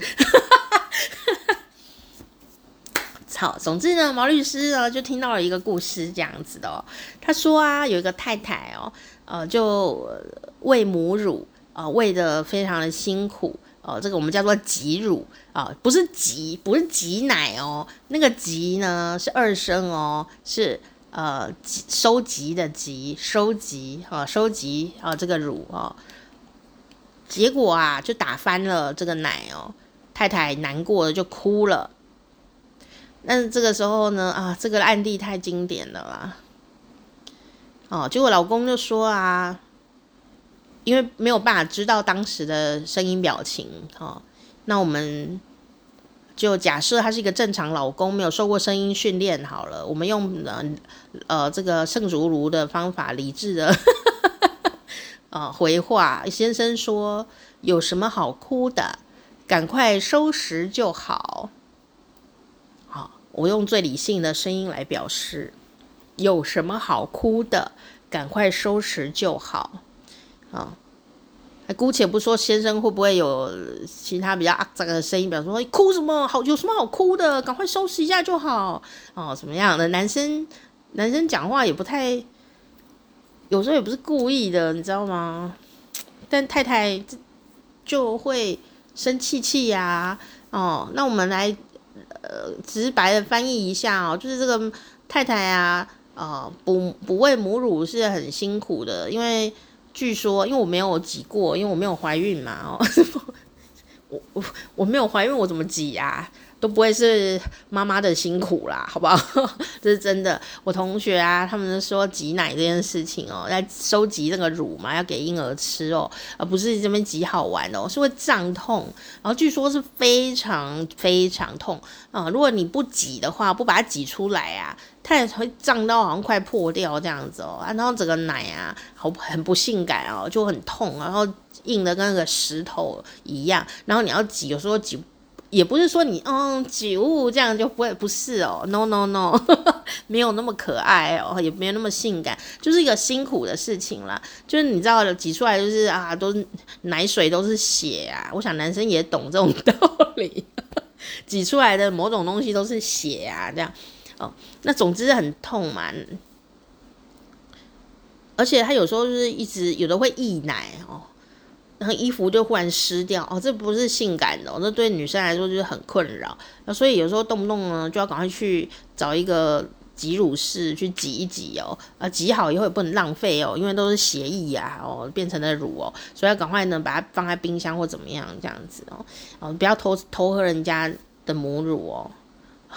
A: 好，总之呢，毛律师呢就听到了一个故事，这样子的哦。他说啊，有一个太太哦，呃，就喂母乳啊，喂得非常的辛苦哦。这个我们叫做挤乳啊，不是挤，不是挤奶哦。那个挤呢是二声哦，是。呃，收集的集，收集啊，收集啊，这个乳哦，结果啊，就打翻了这个奶哦，太太难过了就哭了。但是这个时候呢，啊，这个案例太经典了啦。哦，结果老公就说啊，因为没有办法知道当时的声音表情，哦，那我们就假设他是一个正常老公，没有受过声音训练好了，我们用呃呃这个圣如如的方法，理智的啊、回话。先生说：“有什么好哭的？赶快收拾就好。”好，我用最理性的声音来表示。有什么好哭的？赶快收拾就好。啊，姑且不说先生会不会有其他比较肮脏的声音，比方说哭什么？好，有什么好哭的？赶快收拾一下就好。哦，什么样的男生？男生讲话也不太，有时候也不是故意的，你知道吗？但太太就会生气气呀。哦，那我们来呃直白的翻译一下哦，就是这个太太啊。呃，哺哺喂母乳是很辛苦的，因为据说，因为我没有挤过，因为我没有怀孕嘛，哦，我我我没有怀孕，我怎么挤呀，啊？都不会是妈妈的辛苦啦，好不好？这是真的。我同学啊，他们说挤奶这件事情哦，在收集那个乳嘛，要给婴儿吃哦，而不是这边挤好玩哦，是会胀痛，然后据说是非常非常痛啊，如果你不挤的话，不把它挤出来啊，它也会胀到好像快破掉这样子哦，然后整个奶啊，好很不性感哦，就很痛，然后硬的跟那个石头一样，然后你要挤，有时候挤。也不是说你嗯挤物这样就不会不是哦，no no no，没有那么可爱哦，也没有那么性感，就是一个辛苦的事情啦。就是你知道挤出来就是啊，都是奶水都是血啊。我想男生也懂这种道理，挤出来的某种东西都是血啊，这样那总之很痛嘛，而且他有时候就是一直有的会溢奶哦。然后衣服就忽然湿掉哦，这不是性感的哦，这对女生来说就是很困扰。那所以有时候动不动呢，就要赶快去找一个挤乳室去挤一挤哦，啊，挤好以后也不能浪费哦，因为都是血液呀哦变成了乳哦，所以要赶快呢把它放在冰箱或怎么样这样子哦，哦不要偷偷喝人家的母乳哦。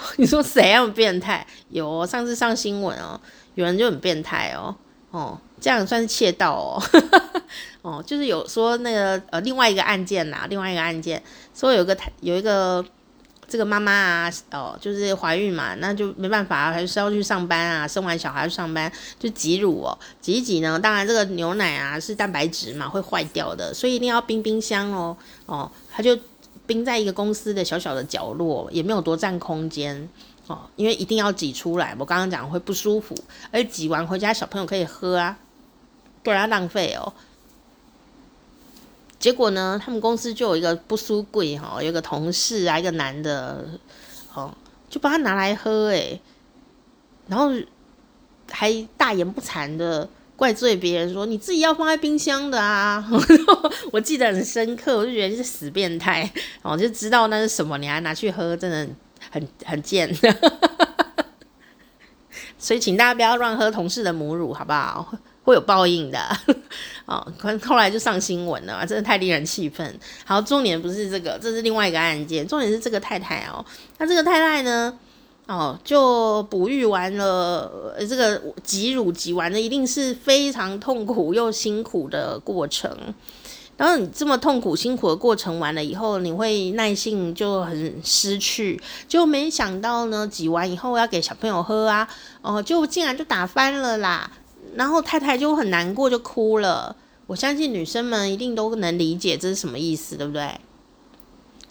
A: 你说谁那么变态？有哦，上次上新闻哦，有人就很变态哦，哦。这样算是窃盗哦，哦，就是有说那个呃另外一个案件呐，另外一个案件说有个有一个这个妈妈啊，哦，就是怀孕嘛，那就没办法，还是要去上班啊，生完小孩去上班就挤乳哦，挤一挤呢，当然这个牛奶啊是蛋白质嘛，会坏掉的，所以一定要冰冰箱哦，哦，他就冰在一个公司的小小的角落，也没有多占空间。哦，因为一定要挤出来，我刚刚讲会不舒服，而挤完回家小朋友可以喝啊。不然浪费哦。结果呢，他们公司就有一个不输贵哈，有个同事啊，一个男的，哦，就把他拿来喝诶，然后还大言不惭的怪罪别人说，你自己要放在冰箱的啊。我记得很深刻，我就觉得是死变态，我，就知道那是什么，你还拿去喝，真的很很贱。所以请大家不要乱喝同事的母乳，好不好？会有报应的，哦，可能后来就上新闻了，真的太令人气愤。好，重点不是这个，这是另外一个案件，重点是这个太太哦，那这个太太呢，哦，就哺育完了，这个挤乳挤完了，一定是非常痛苦又辛苦的过程。然后你这么痛苦辛苦的过程完了以后，你会耐性就很失去，就没想到呢，挤完以后要给小朋友喝啊，哦，就竟然就打翻了啦。然后太太就很难过，就哭了。我相信女生们一定都能理解这是什么意思，对不对？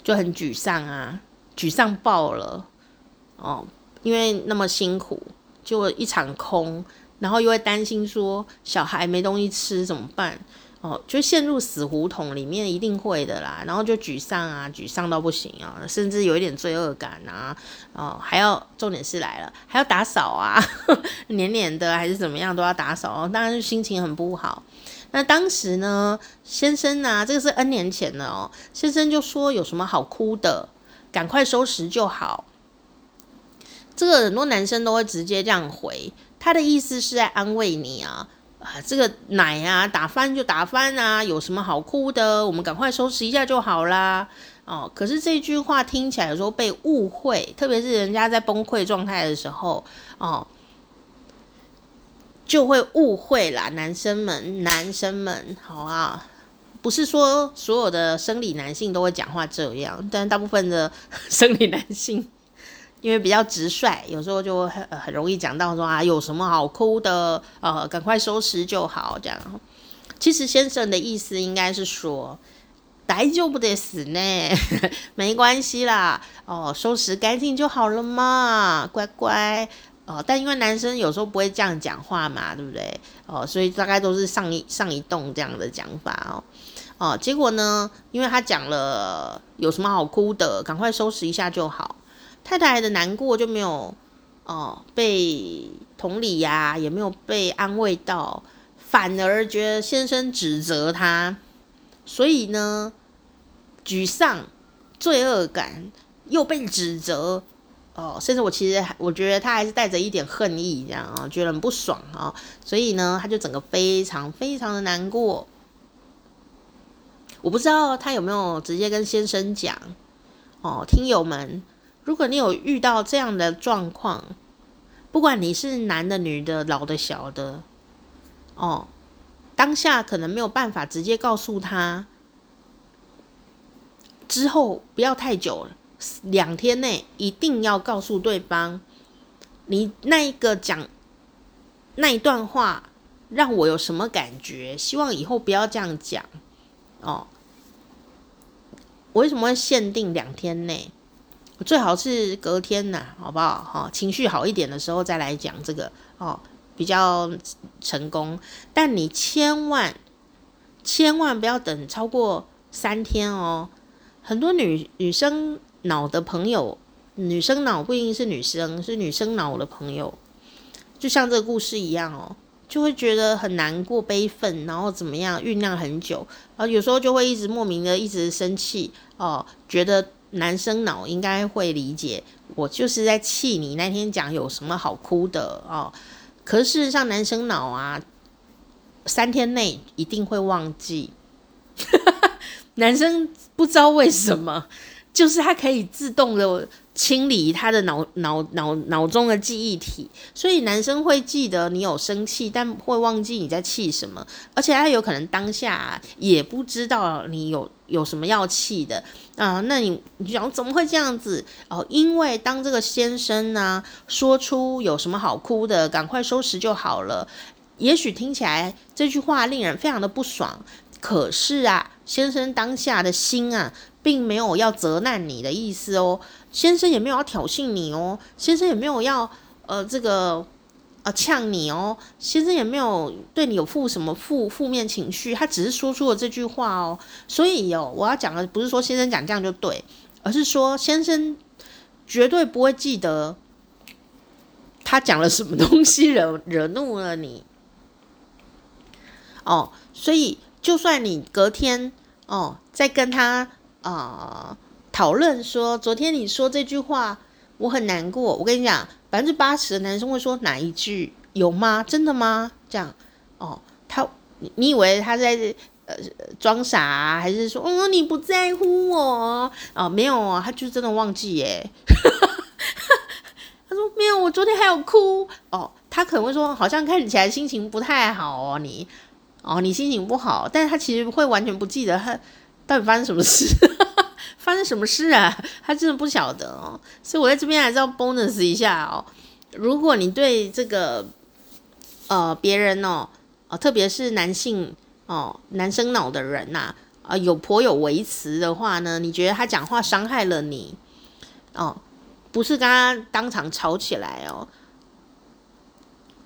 A: 就很沮丧啊，沮丧爆了哦，因为那么辛苦，就一场空，然后又会担心说小孩没东西吃怎么办？哦，就陷入死胡同里面，一定会的啦。然后就沮丧啊，沮丧到不行啊，甚至有一点罪恶感啊。哦，还要重点是来了，还要打扫啊，黏黏的还是怎么样都要打扫哦。当然是心情很不好。那当时呢，先生啊，这个是 N 年前的哦，先生就说有什么好哭的，赶快收拾就好。这个很多男生都会直接这样回，他的意思是在安慰你啊。啊，这个奶啊，打翻就打翻啊，有什么好哭的？我们赶快收拾一下就好啦。哦，可是这句话听起来有时候被误会，特别是人家在崩溃状态的时候，哦，就会误会啦，男生们，男生们，好啊，不是说所有的生理男性都会讲话这样，但大部分的 生理男性，因为比较直率，有时候就很很容易讲到说啊，有什么好哭的，呃，赶快收拾就好，这样。其实先生的意思应该是说，大丈夫です呢，没关系啦，哦，收拾干净就好了嘛，乖乖。哦，但因为男生有时候不会这样讲话嘛，对不对？哦，所以大概都是上一上一栋这样的讲法哦。哦，结果呢，因为他讲了有什么好哭的，赶快收拾一下就好。太太的难过就没有哦被同理呀、也没有被安慰到，反而觉得先生指责他，所以呢，沮丧、罪恶感又被指责。哦，甚至我其实我觉得他还是带着一点恨意，这样啊、觉得很不爽啊、所以呢，他就整个非常非常的难过。我不知道他有没有直接跟先生讲哦，听友们，如果你有遇到这样的状况，不管你是男的、女的、老的、小的，哦，当下可能没有办法直接告诉他，之后不要太久了。两天内一定要告诉对方，你那一个讲那一段话让我有什么感觉？希望以后不要这样讲哦。我为什么会限定两天内？最好是隔天呐，好不好？哈、哦，情绪好一点的时候再来讲这个哦，比较成功。但你千万千万不要等超过三天哦。很多女女生。脑的朋友，女生脑不一定是女生，是女生脑的朋友，就像这个故事一样哦，就会觉得很难过、悲愤，然后怎么样酝酿很久，然后有时候就会一直莫名的一直生气哦，觉得男生脑应该会理解我就是在气你那天讲有什么好哭的哦，可是事实上男生脑啊，三天内一定会忘记，男生不知道为什么。就是他可以自动的清理他的脑脑脑脑中的记忆体，所以男生会记得你有生气，但会忘记你在气什么，而且他有可能当下也不知道你有有什么要气的啊。那你你想怎么会这样子哦？因为当这个先生呢说出有什么好哭的，赶快收拾就好了，也许听起来这句话令人非常的不爽，可是啊，先生当下的心啊。并没有要责难你的意思哦，先生也没有要挑衅你哦，先生也没有要呃这个呃呛你哦，先生也没有对你有负什么负负面情绪，他只是说出了这句话哦。所以哦，我要讲的不是说先生讲这样就对，而是说先生绝对不会记得他讲了什么东西惹惹怒了你哦。所以就算你隔天哦再跟他。啊、讨论说昨天你说这句话，我很难过。我跟你讲，百分之八十的男生会说哪一句？有吗？真的吗？这样哦，他你以为他在呃装傻，还是说哦你不在乎我？哦，没有啊，他就真的忘记耶。他说没有，我昨天还有哭。哦，他可能会说，好像看起来心情不太好哦，你哦你心情不好，但是他其实会完全不记得他。到底发生什么事？发生什么事啊？他真的不晓得哦。所以我在这边还是要 bonus 一下哦。如果你对这个呃别人哦，呃特别是男性哦，男生脑的人呐，啊、有颇有微词的话呢，你觉得他讲话伤害了你哦，不是跟他当场吵起来哦。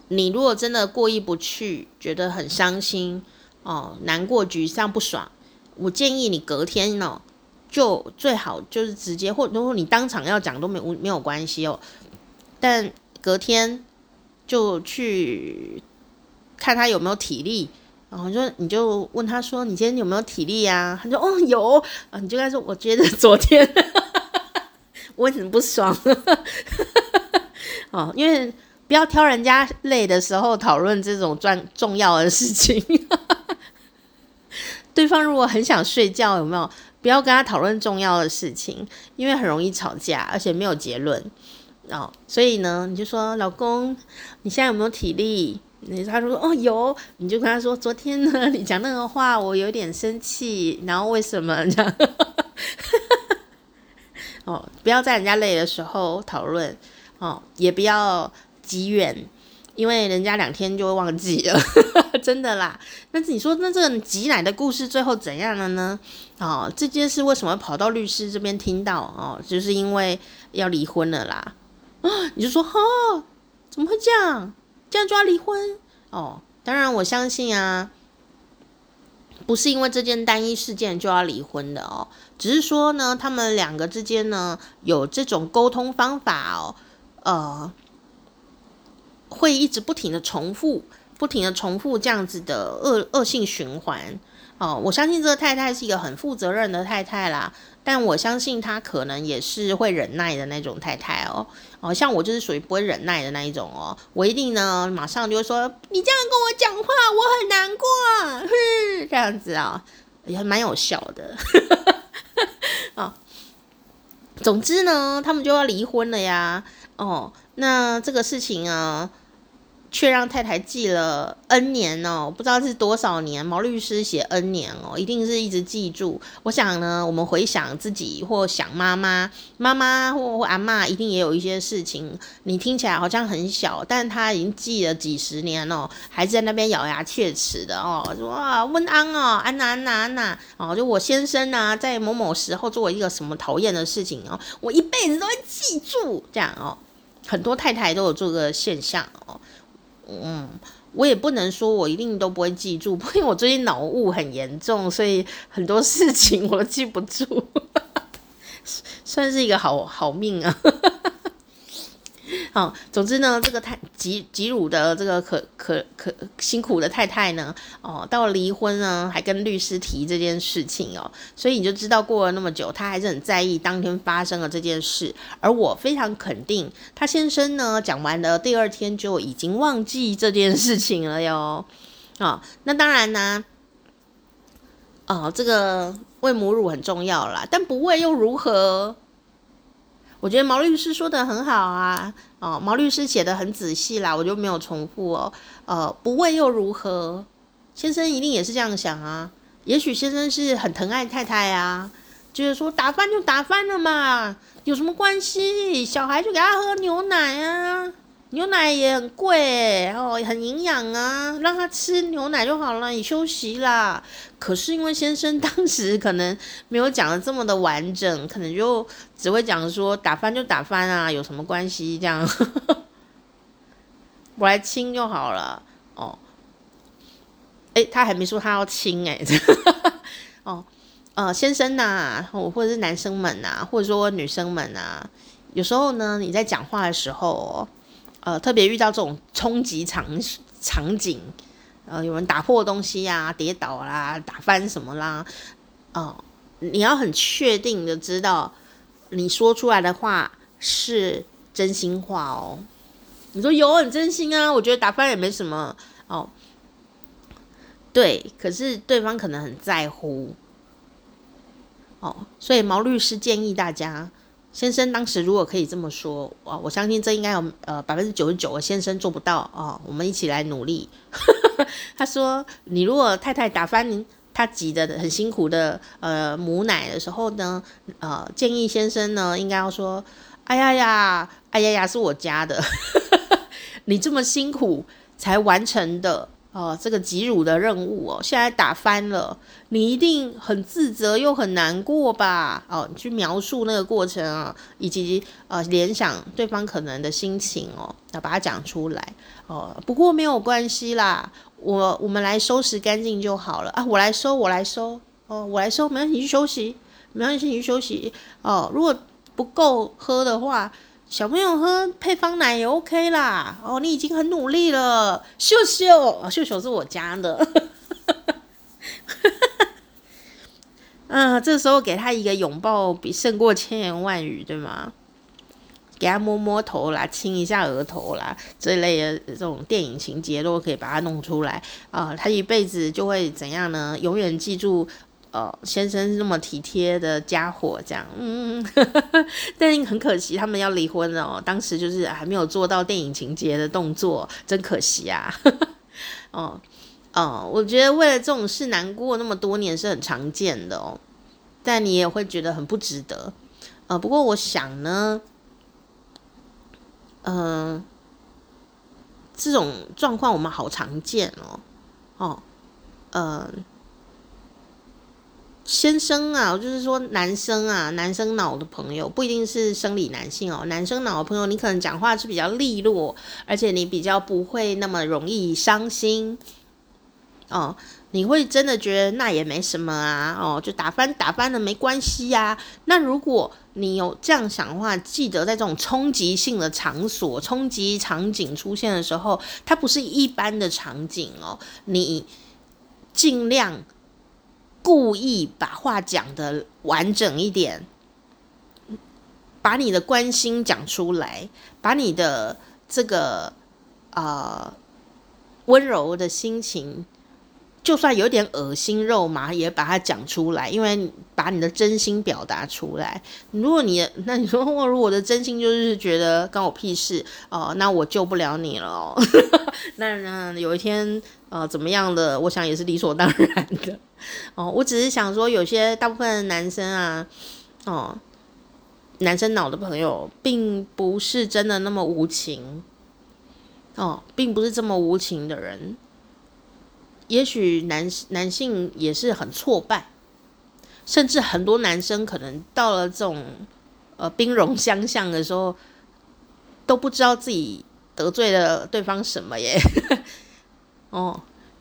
A: 你如果真的过意不去，觉得很伤心哦，难过、沮丧、不爽。我建议你隔天呢、就最好就是直接，或者说你当场要讲都没没有关系哦。但隔天就去看他有没有体力，然后就你就问他说：“你今天有没有体力呀？”他说：“哦，有。”啊，你就跟他说：“我觉得昨天 我很不爽。”哦，因为不要挑人家累的时候讨论这种重重要的事情。对方如果很想睡觉，有没有？不要跟他讨论重要的事情，因为很容易吵架，而且没有结论。哦，所以呢，你就说，老公，你现在有没有体力？你他说哦有，你就跟他说昨天呢，你讲那个话我有点生气，然后为什么这样？哦，不要在人家累的时候讨论哦，也不要急远，因为人家两天就会忘记了，真的啦。但是你说那这个挤奶的故事最后怎样了呢？哦，这件事为什么跑到律师这边听到？哦，就是因为要离婚了啦。啊，你就说哦，怎么会这样？这样就要离婚哦？当然，我相信啊，不是因为这件单一事件就要离婚的哦，只是说呢，他们两个之间呢有这种沟通方法哦，呃，会一直不停的重复，不停的重复这样子的恶恶性循环。哦，我相信这个太太是一个很负责任的太太啦，但我相信她可能也是会忍耐的那种太太哦。哦，像我就是属于不会忍耐的那一种哦，我一定呢马上就会说，你这样跟我讲话，我很难过，哼，这样子啊，也蛮有效的。哦，总之呢，他们就要离婚了呀。哦，那这个事情啊。却让太太记了 N 年哦，不知道是多少年。毛律师写 N 年哦，一定是一直记住。我想呢，我们回想自己或想妈妈，妈妈或或阿嬷，一定也有一些事情，你听起来好像很小，但他已经记了几十年哦，还在那边咬牙切齿的哦，说啊温安哦，安娜安娜安娜哦，就我先生呢、啊，在某某时候做一个什么讨厌的事情哦，我一辈子都会记住这样哦。很多太太都有这个现象哦。嗯，我也不能说我一定都不会记住，因为我最近脑雾很严重，所以很多事情我都记不住，算是一个好好命啊。好，总之呢，这个太吉吉鲁的这个可可可辛苦的太太呢，哦，到离婚呢，还跟律师提这件事情哦，所以你就知道过了那么久，他还是很在意当天发生的这件事。而我非常肯定，她先生呢讲完的，第二天就已经忘记这件事情了哟。啊、哦，那当然呢，哦，这个喂母乳很重要啦，但不喂又如何？我觉得毛律师说的很好啊，哦，毛律师写的很仔细啦，我就没有重复哦。呃，不问又如何？先生一定也是这样想啊。也许先生是很疼爱太太啊，就是说打翻就打翻了嘛，有什么关系？小孩就给他喝牛奶啊。牛奶也很贵，欸，哦，很营养啊，让他吃牛奶就好了，你休息啦。可是因为先生当时可能没有讲的这么的完整，可能就只会讲说打翻就打翻啊，有什么关系？这样，我来亲就好了。哦，诶，他还没说他要亲诶。哦，呃，先生呐，啊，或者是男生们呐，或者说女生们呐，有时候呢，你在讲话的时候。呃，特别遇到这种冲击场场景，呃，有人打破东西、啊，跌倒啦，打翻什么啦，哦、你要很确定的知道，你说出来的话是真心话哦。你说有很真心啊，我觉得打翻也没什么哦。对，可是对方可能很在乎，哦，所以毛律师建议大家。先生当时如果可以这么说，哇，我相信这应该有呃百分之九十九的先生做不到哦。我们一起来努力。他说：“你如果太太打翻您他挤的很辛苦的呃母奶的时候呢，呃，建议先生呢应该要说：哎呀呀，哎呀呀，是我家的，你这么辛苦才完成的。”哦，这个挤乳的任务哦，现在打翻了，你一定很自责又很难过吧？哦，你去描述那个过程啊，以及呃联想对方可能的心情哦，要把它讲出来哦。不过没有关系啦，我我们来收拾干净就好了啊，我来收，我来收哦，我来收，没关系，你去休息，没关系，你去休息哦。如果不够喝的话。小朋友喝配方奶也 OK 啦。哦，你已经很努力了，秀秀，秀秀是我家的。嗯，这时候给他一个拥抱，比胜过千言万语，对吗？给他摸摸头啦，亲一下额头啦，这一类的这种电影情节都可以把它弄出来啊。他一辈子就会怎样呢？永远记住。哦，先生是那么体贴的家伙，这样，嗯，但很可惜，他们要离婚了哦。当时就是还没有做到电影情节的动作，真可惜啊。哦，哦，我觉得为了这种事难过那么多年是很常见的哦，但你也会觉得很不值得。呃，不过我想呢，嗯、呃，这种状况我们好常见哦，哦，嗯、呃。先生啊，就是说男生啊，男生脑的朋友不一定是生理男性哦。男生脑的朋友，你可能讲话是比较利落，而且你比较不会那么容易伤心哦。你会真的觉得那也没什么啊，哦，就打翻打翻了没关系呀。那如果你有这样想的话，记得在这种冲击性的场所、冲击场景出现的时候，它不是一般的场景哦，你尽量。故意把话讲的完整一点，把你的关心讲出来，把你的这个呃温柔的心情，就算有点恶心肉麻，也把它讲出来，因为把你的真心表达出来。如果你那你说我如果我的真心就是觉得关我屁事哦、呃，那我救不了你了哦。那那有一天呃怎么样的，我想也是理所当然的。哦，我只是想说，有些大部分的男生啊，哦，男生脑的朋友，并不是真的那么无情，哦，并不是这么无情的人。也许男男性也是很挫败，甚至很多男生可能到了这种呃兵戎相向的时候，都不知道自己得罪了对方什么耶。哦，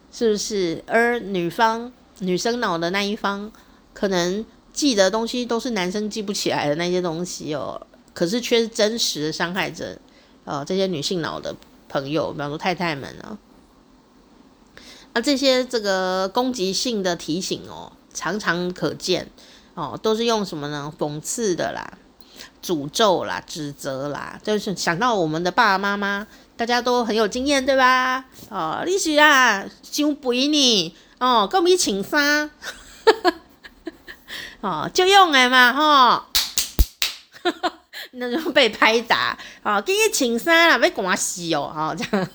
A: 是不是？而女方。女生脑的那一方，可能记得东西都是男生记不起来的那些东西哦，可是却是真实的伤害着，呃，这些女性脑的朋友，比方说太太们啊，那这些这个攻击性的提醒哦，常常可见哦，都是用什么呢？讽刺的啦，诅咒啦，指责啦，就是想到我们的爸爸妈妈，大家都很有经验，对吧？哦，你是啊，伤肥你。哦，够咪请杀，哦，就用来嘛，哈，那就被拍打，哦，给你请杀了，被刮死哦，哈，这样，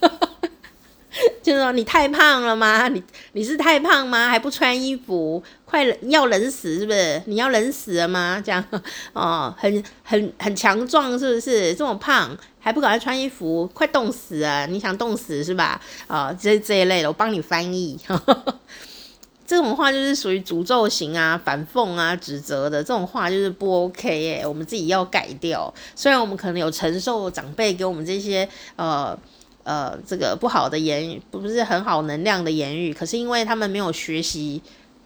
A: 就是说你太胖了吗？你你是太胖吗？还不穿衣服，快要冷死是不是？你要冷死了吗？这样，哦，很很很强壮是不是？这么胖还不赶快穿衣服，快冻死啊！你想冻死是吧？啊、这这一类的，我帮你翻译。呵 呵这种话就是属于诅咒型啊、反讽啊、指责的这种话，就是不 OK 耶、我们自己要改掉。虽然我们可能有承受长辈给我们这些呃呃这个不好的言语，不是很好能量的言语，可是因为他们没有学习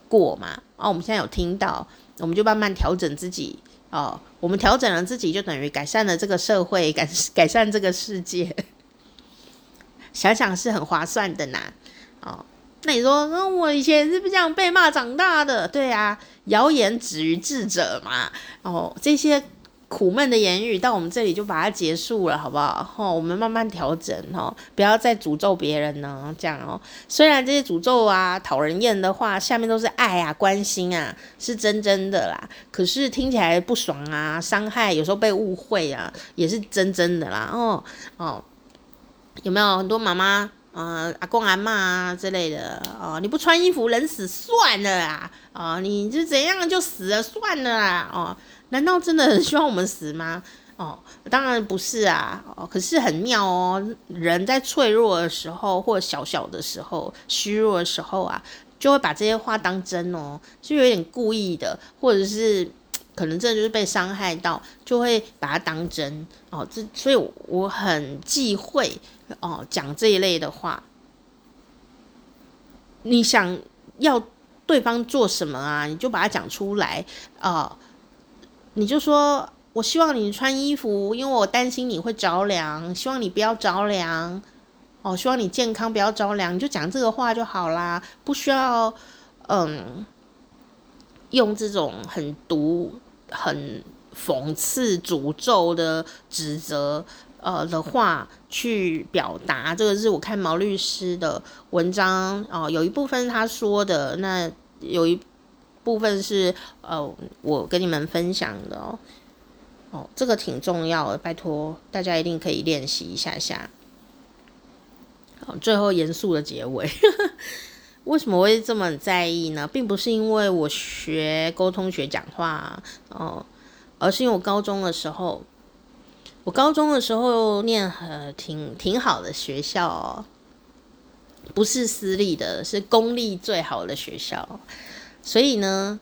A: 过嘛，啊，我们现在有听到，我们就慢慢调整自己哦。我们调整了自己，就等于改善了这个社会，改 改善这个世界。想想是很划算的呐，哦。那你说，嗯，我以前是不是这样被骂长大的？对啊，谣言止于智者嘛。哦，这些苦闷的言语到我们这里就把它结束了，好不好？哦，我们慢慢调整哦，不要再诅咒别人呢。这样哦，虽然这些诅咒啊、讨人厌的话，下面都是爱啊、关心啊，是真真的啦。可是听起来不爽啊、伤害，有时候被误会啊，也是真真的啦。哦哦，有没有很多妈妈？呃，阿公阿嬷啊之类的哦，你不穿衣服冷死算了啦，哦，你就怎样就死了算了啦，哦，难道真的很希望我们死吗？哦，当然不是啊，哦，可是很妙哦，人在脆弱的时候或小小的时候、虚弱的时候啊，就会把这些话当真哦，就有点故意的，或者是可能这就是被伤害到，就会把它当真哦，这所以我很忌讳。哦，讲这一类的话，你想要对方做什么啊？你就把它讲出来啊，你就说，我希望你穿衣服，因为我担心你会着凉，希望你不要着凉。哦，希望你健康，不要着凉，你就讲这个话就好啦，不需要嗯，用这种很毒、很讽刺、诅咒的指责。呃的话去表达，这个是我看毛律师的文章哦，有一部分他说的，那有一部分是呃我跟你们分享的哦，哦这个挺重要的，拜托大家一定可以练习一下下。好最后严肃的结尾。为什么会这么在意呢？并不是因为我学沟通学讲话哦，而是因为我高中的时候，我高中的时候念很挺挺好的学校哦，不是私立的，是公立最好的学校。所以呢，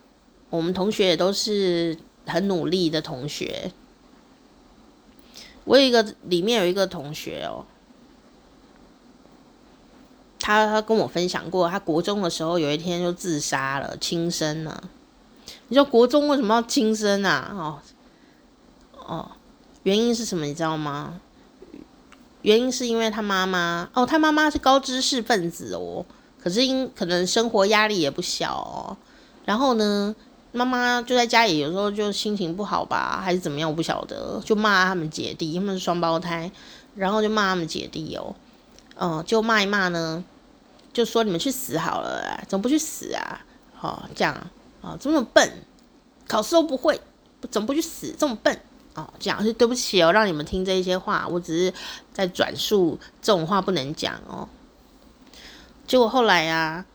A: 我们同学也都是很努力的同学。我有一个里面有一个同学哦。他他跟我分享过，他国中的时候有一天就自杀了，轻生了。你说国中为什么要轻生啊？哦哦，原因是什么？你知道吗？原因是因为他妈妈哦，他妈妈是高知识分子哦，可是因可能生活压力也不小哦。然后呢，妈妈就在家里，有时候就心情不好吧，还是怎么样，我不晓得，就骂他们姐弟，他们是双胞胎，然后就骂他们姐弟哦。哦，就骂一骂呢，就说你们去死好了，怎么不去死啊？哦，这样哦，这么笨，考试都不会，怎么不去死？这么笨哦，这样是对不起哦，让你们听这一些话，我只是在转述这种话不能讲哦。结果后来啊，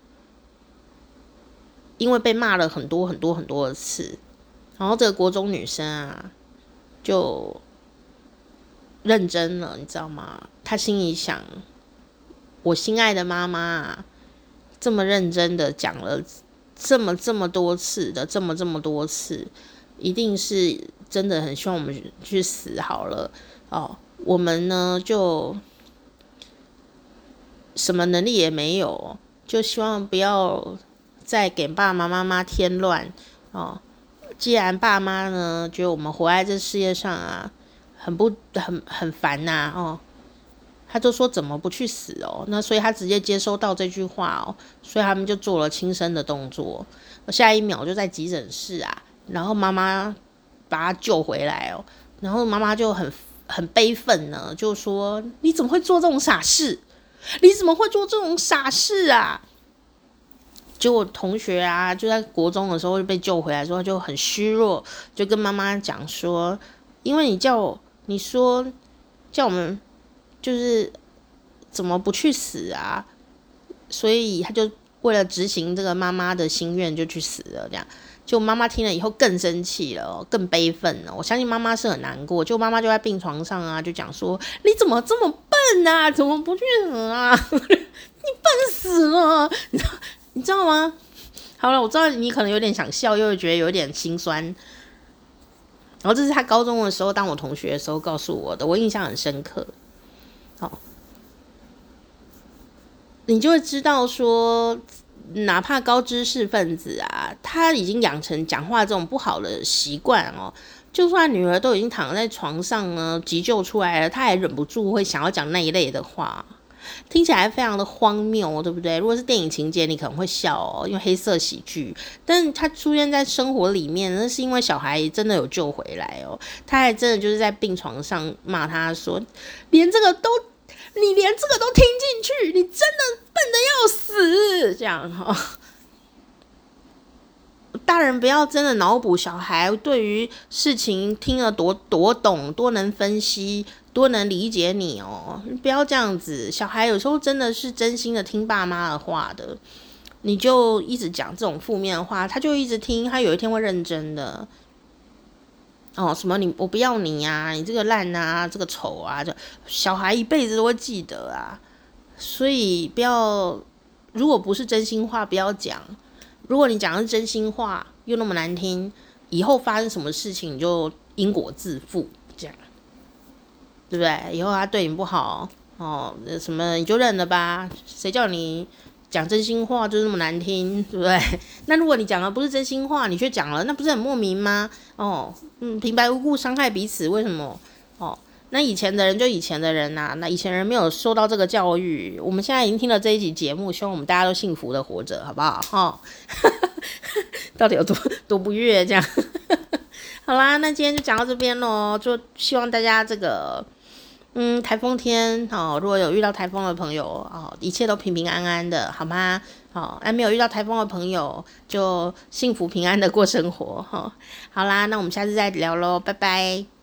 A: 因为被骂了很多很多很多次，然后这个国中女生啊，就认真了，你知道吗？她心里想。我心爱的妈妈啊，这么认真的讲了这么这么多次的，这么这么多次，一定是真的很希望我们去死好了哦。我们呢就什么能力也没有，就希望不要再给爸爸妈妈添乱哦。既然爸妈呢觉得我们活在这世界上啊，很不很很烦呐哦。他就说怎么不去死哦？那所以他直接接收到这句话哦，所以他们就做了轻生的动作。下一秒就在急诊室啊，然后妈妈把他救回来哦，然后妈妈就很很悲愤呢，就说你怎么会做这种傻事？你怎么会做这种傻事啊？结果同学啊，就在国中的时候就被救回来，之后就很虚弱，就跟妈妈讲说，因为你叫我，你说叫我们。就是怎么不去死啊？所以他就为了执行这个妈妈的心愿，就去死了。这样，就妈妈听了以后更生气了，更悲愤了。我相信妈妈是很难过。就妈妈就在病床上啊，就讲说：“你怎么这么笨啊？怎么不去死啊？你笨死了！你知道知道吗？”好了，我知道你可能有点想笑，又会觉得有点心酸。然后这是他高中的时候当我同学的时候告诉我的，我印象很深刻。好，你就会知道说，哪怕高知识分子啊，他已经养成讲话这种不好的习惯哦。就算女儿都已经躺在床上呢，急救出来了，他也忍不住会想要讲那一类的话。听起来非常的荒谬，对不对？如果是电影情节，你可能会笑哦，因为黑色喜剧。但是他出现在生活里面，那是因为小孩真的有救回来哦。他还真的就是在病床上骂他说：“连这个都，你连这个都听进去，你真的笨得要死。”这样哈、大人不要真的脑补小孩对于事情听了多多懂，多能分析。多能理解你哦，不要这样子。小孩有时候真的是真心的听爸妈的话的，你就一直讲这种负面的话，他就一直听，他有一天会认真的。哦，什么你我不要你呀，你这个烂啊，这个丑啊，就小孩一辈子都会记得啊。所以不要，如果不是真心话，不要讲。如果你讲的是真心话，又那么难听，以后发生什么事情你就因果自负，对不对？以后他对你不好哦，那什么你就认了吧。谁叫你讲真心话就那么难听，对不对？那如果你讲的不是真心话，你却讲了，那不是很莫名吗？哦，嗯，平白无故伤害彼此，为什么？哦，那以前的人就以前的人呐、那以前人没有受到这个教育。我们现在已经听了这一集节目，希望我们大家都幸福的活着，好不好？哈、哦，到底有多多不悦这样？好啦，那今天就讲到这边喽，就希望大家这个。嗯，台风天哦，如果有遇到台风的朋友哦，一切都平平安安的，好吗？哦，还没有遇到台风的朋友，就幸福平安的过生活哈、哦。好啦，那我们下次再聊喽，拜拜。